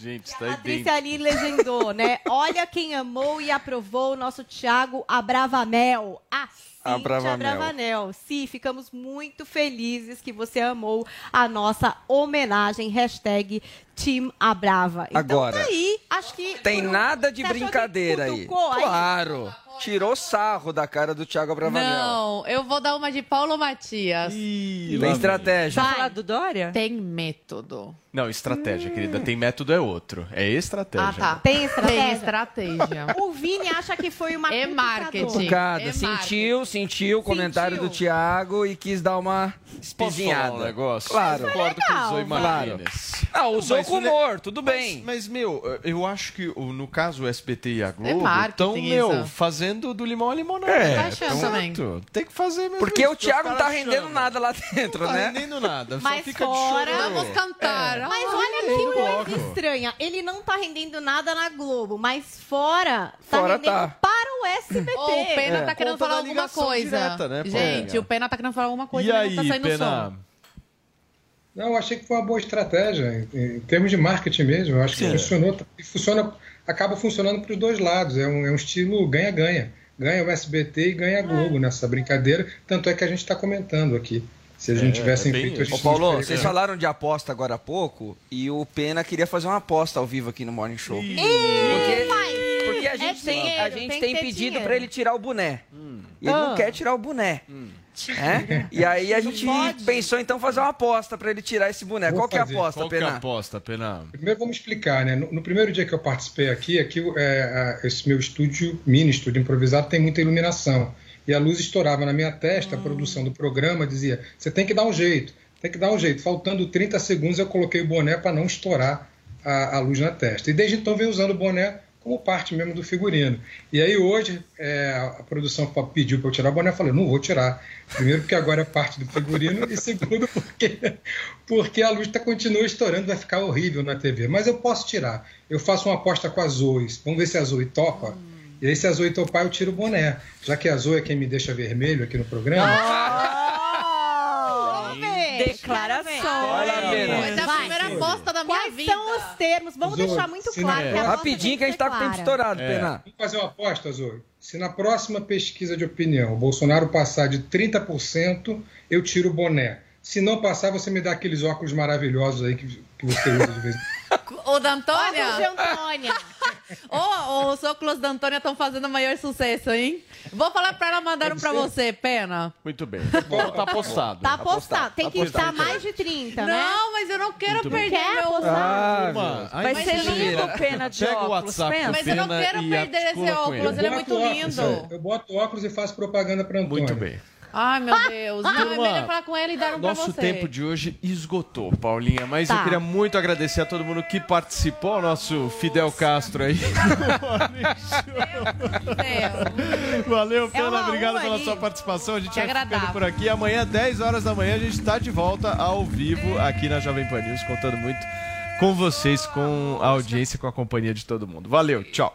Speaker 8: Gente,
Speaker 9: A
Speaker 8: tá
Speaker 9: Patrícia ali legendou, né? Olha quem amou e aprovou o nosso Thiago Abravanel. A Cíntia
Speaker 8: Abravanel.
Speaker 9: Abravanel. Sim, ficamos muito felizes que você amou a nossa homenagem. Hashtag Team Abrava. Então
Speaker 14: Agora,
Speaker 9: tá aí, acho que...
Speaker 14: Tem nada de brincadeira aí. Claro. Tirou sarro da cara do Thiago Abravanel.
Speaker 12: Não, eu vou dar uma de Paulo Matias.
Speaker 14: Tem estratégia.
Speaker 12: Vai.
Speaker 13: falar do Dória?
Speaker 12: Tem método.
Speaker 8: Não, estratégia, querida. Tem método é outro. É estratégia.
Speaker 12: Ah, tá.
Speaker 9: Tem estratégia?
Speaker 12: Tem estratégia.
Speaker 9: O Vini acha que foi uma
Speaker 12: É marketing.
Speaker 14: Cutucada,
Speaker 12: É
Speaker 14: sentiu, sentiu o comentário do Thiago e quis dar uma
Speaker 8: Posso falar
Speaker 14: espizinhada.
Speaker 8: um negócio?
Speaker 14: Claro.
Speaker 8: Concordo com o Zoe
Speaker 14: Claro.
Speaker 8: Martinez.
Speaker 14: Ah, usou
Speaker 8: Mas
Speaker 14: com
Speaker 8: ne-
Speaker 14: humor, tudo bem.
Speaker 8: Mas, mas, meu, eu acho que no caso o SBT e a Globo
Speaker 12: marketing
Speaker 8: estão, meu,
Speaker 12: isso.
Speaker 8: fazendo do limão a limonada.
Speaker 14: É,
Speaker 12: Tá achando também.
Speaker 8: Tem que fazer mesmo.
Speaker 14: Porque
Speaker 8: isso,
Speaker 14: o Thiago não tá rendendo nada lá dentro,
Speaker 8: Não tá
Speaker 14: né?
Speaker 8: rendendo nada.
Speaker 9: Mas
Speaker 8: só fica
Speaker 9: fora-
Speaker 8: de.
Speaker 12: Vamos cantar.
Speaker 9: Mas
Speaker 12: Ah,
Speaker 9: olha que coisa estranha. Ele não tá rendendo nada na Globo, mas fora tá
Speaker 14: Fora
Speaker 9: rendendo
Speaker 14: tá.
Speaker 9: para o SBT.
Speaker 12: O Pena
Speaker 8: É.
Speaker 12: tá querendo falar alguma coisa.
Speaker 8: direta, né?
Speaker 12: Gente, o Pena tá querendo falar alguma coisa,
Speaker 8: E
Speaker 12: mas
Speaker 8: aí,
Speaker 12: não tá saindo
Speaker 8: Pena?
Speaker 12: som.
Speaker 11: Não, eu achei que foi uma boa estratégia, em termos de marketing mesmo. Eu acho que
Speaker 8: Sim.
Speaker 11: funcionou. E funciona, acaba funcionando para os dois lados. É um, é um estilo ganha-ganha. Ganha o SBT e ganha a Globo nessa brincadeira. Tanto é que a gente está comentando aqui. Se a gente
Speaker 8: É,
Speaker 11: tivesse
Speaker 8: é
Speaker 11: feito
Speaker 8: isso.
Speaker 14: Ô,
Speaker 11: esse
Speaker 14: Paulo, vocês falaram de aposta agora há pouco e o Pena queria fazer uma aposta ao vivo aqui no Morning Show. Porque, porque a gente tem,
Speaker 9: dinheiro,
Speaker 14: a gente
Speaker 9: tem
Speaker 14: tem, pedido pra ele tirar o boné. E ele
Speaker 9: Ah.
Speaker 14: não quer tirar o boné. É? E aí a gente pensou então fazer uma aposta pra ele tirar esse boné.
Speaker 11: Vou
Speaker 14: Qual que é a aposta,
Speaker 8: Qual que é a
Speaker 14: Pena?
Speaker 8: aposta, Pena?
Speaker 11: Primeiro vamos explicar, né? No, no primeiro dia que eu participei aqui, aqui é, esse meu estúdio, mini estúdio improvisado, tem muita iluminação. E a luz estourava na minha testa, a produção do programa dizia: você tem que dar um jeito, tem que dar um jeito. Faltando 30 segundos, eu coloquei o boné para não estourar a, a luz na testa. E desde então venho usando o boné como parte mesmo do figurino. E aí hoje é, a produção pediu para eu tirar o boné, eu falei, não vou tirar. Primeiro porque agora é parte do figurino e segundo porque, porque a luz tá, continua estourando, vai ficar horrível na TV. Mas eu posso tirar. Eu faço uma aposta com a Zoe. Vamos ver se a Zoe topa. E aí se a Zoe topar, eu tiro o boné. Já que a Zoe é quem me deixa vermelho aqui no programa.
Speaker 9: Vamos ver.
Speaker 13: Declaração.
Speaker 14: Olha a Pena.
Speaker 12: Mas é a
Speaker 9: Vai.
Speaker 12: primeira aposta da minha
Speaker 9: Quais
Speaker 12: vida.
Speaker 9: são os termos? Vamos
Speaker 11: Zoe,
Speaker 9: deixar muito claro.
Speaker 11: na-
Speaker 9: que a aposta
Speaker 14: Rapidinho que a gente tá
Speaker 9: ser
Speaker 14: com o tempo estourado,
Speaker 11: É.
Speaker 14: Pena.
Speaker 11: Vamos fazer uma aposta, Zoe. Se na próxima pesquisa de opinião o Bolsonaro passar de 30%, eu tiro o boné. Se não passar, você me dá aqueles óculos maravilhosos aí que, que você usa de vez em quando.
Speaker 12: O da Antônia?
Speaker 9: Óculos de Antônia.
Speaker 12: Os óculos da Antônia estão fazendo o maior sucesso, hein? Vou falar pra ela mandar um pra você, pena.
Speaker 8: Muito bem. Bom, tá apostado.
Speaker 9: Tá apostado. Tem
Speaker 8: Tá
Speaker 9: que estar mais de 30, né?
Speaker 12: Não, mas eu não quero
Speaker 8: Muito
Speaker 12: perder
Speaker 9: Quer
Speaker 12: meu...
Speaker 9: apostar?
Speaker 8: Turma,
Speaker 13: Vai ser lindo, Pena, de
Speaker 8: Pega o
Speaker 13: óculos,
Speaker 8: WhatsApp
Speaker 13: Pena.
Speaker 12: Mas eu não quero perder esse óculos,
Speaker 8: ele.
Speaker 12: ele é muito lindo.
Speaker 11: Eu boto óculos e faço propaganda para Antônio.
Speaker 8: Muito bem.
Speaker 12: Ai, meu Deus. Não, é
Speaker 8: Turma,
Speaker 12: melhor falar com ele e dar um pra
Speaker 8: Nosso
Speaker 12: você.
Speaker 8: tempo de hoje esgotou, Paulinha. Mas
Speaker 9: Tá.
Speaker 8: eu queria muito agradecer a todo mundo que participou, o nosso Fidel Castro aí. Valeu, Pena.
Speaker 9: uma
Speaker 8: obrigado pela
Speaker 9: ali.
Speaker 8: sua participação. A gente vai ficando por aqui. Amanhã, 10 horas da manhã, a gente está de volta ao vivo aqui na Jovem Pan News, contando muito com vocês, com a audiência, com a companhia de todo mundo. Valeu, tchau.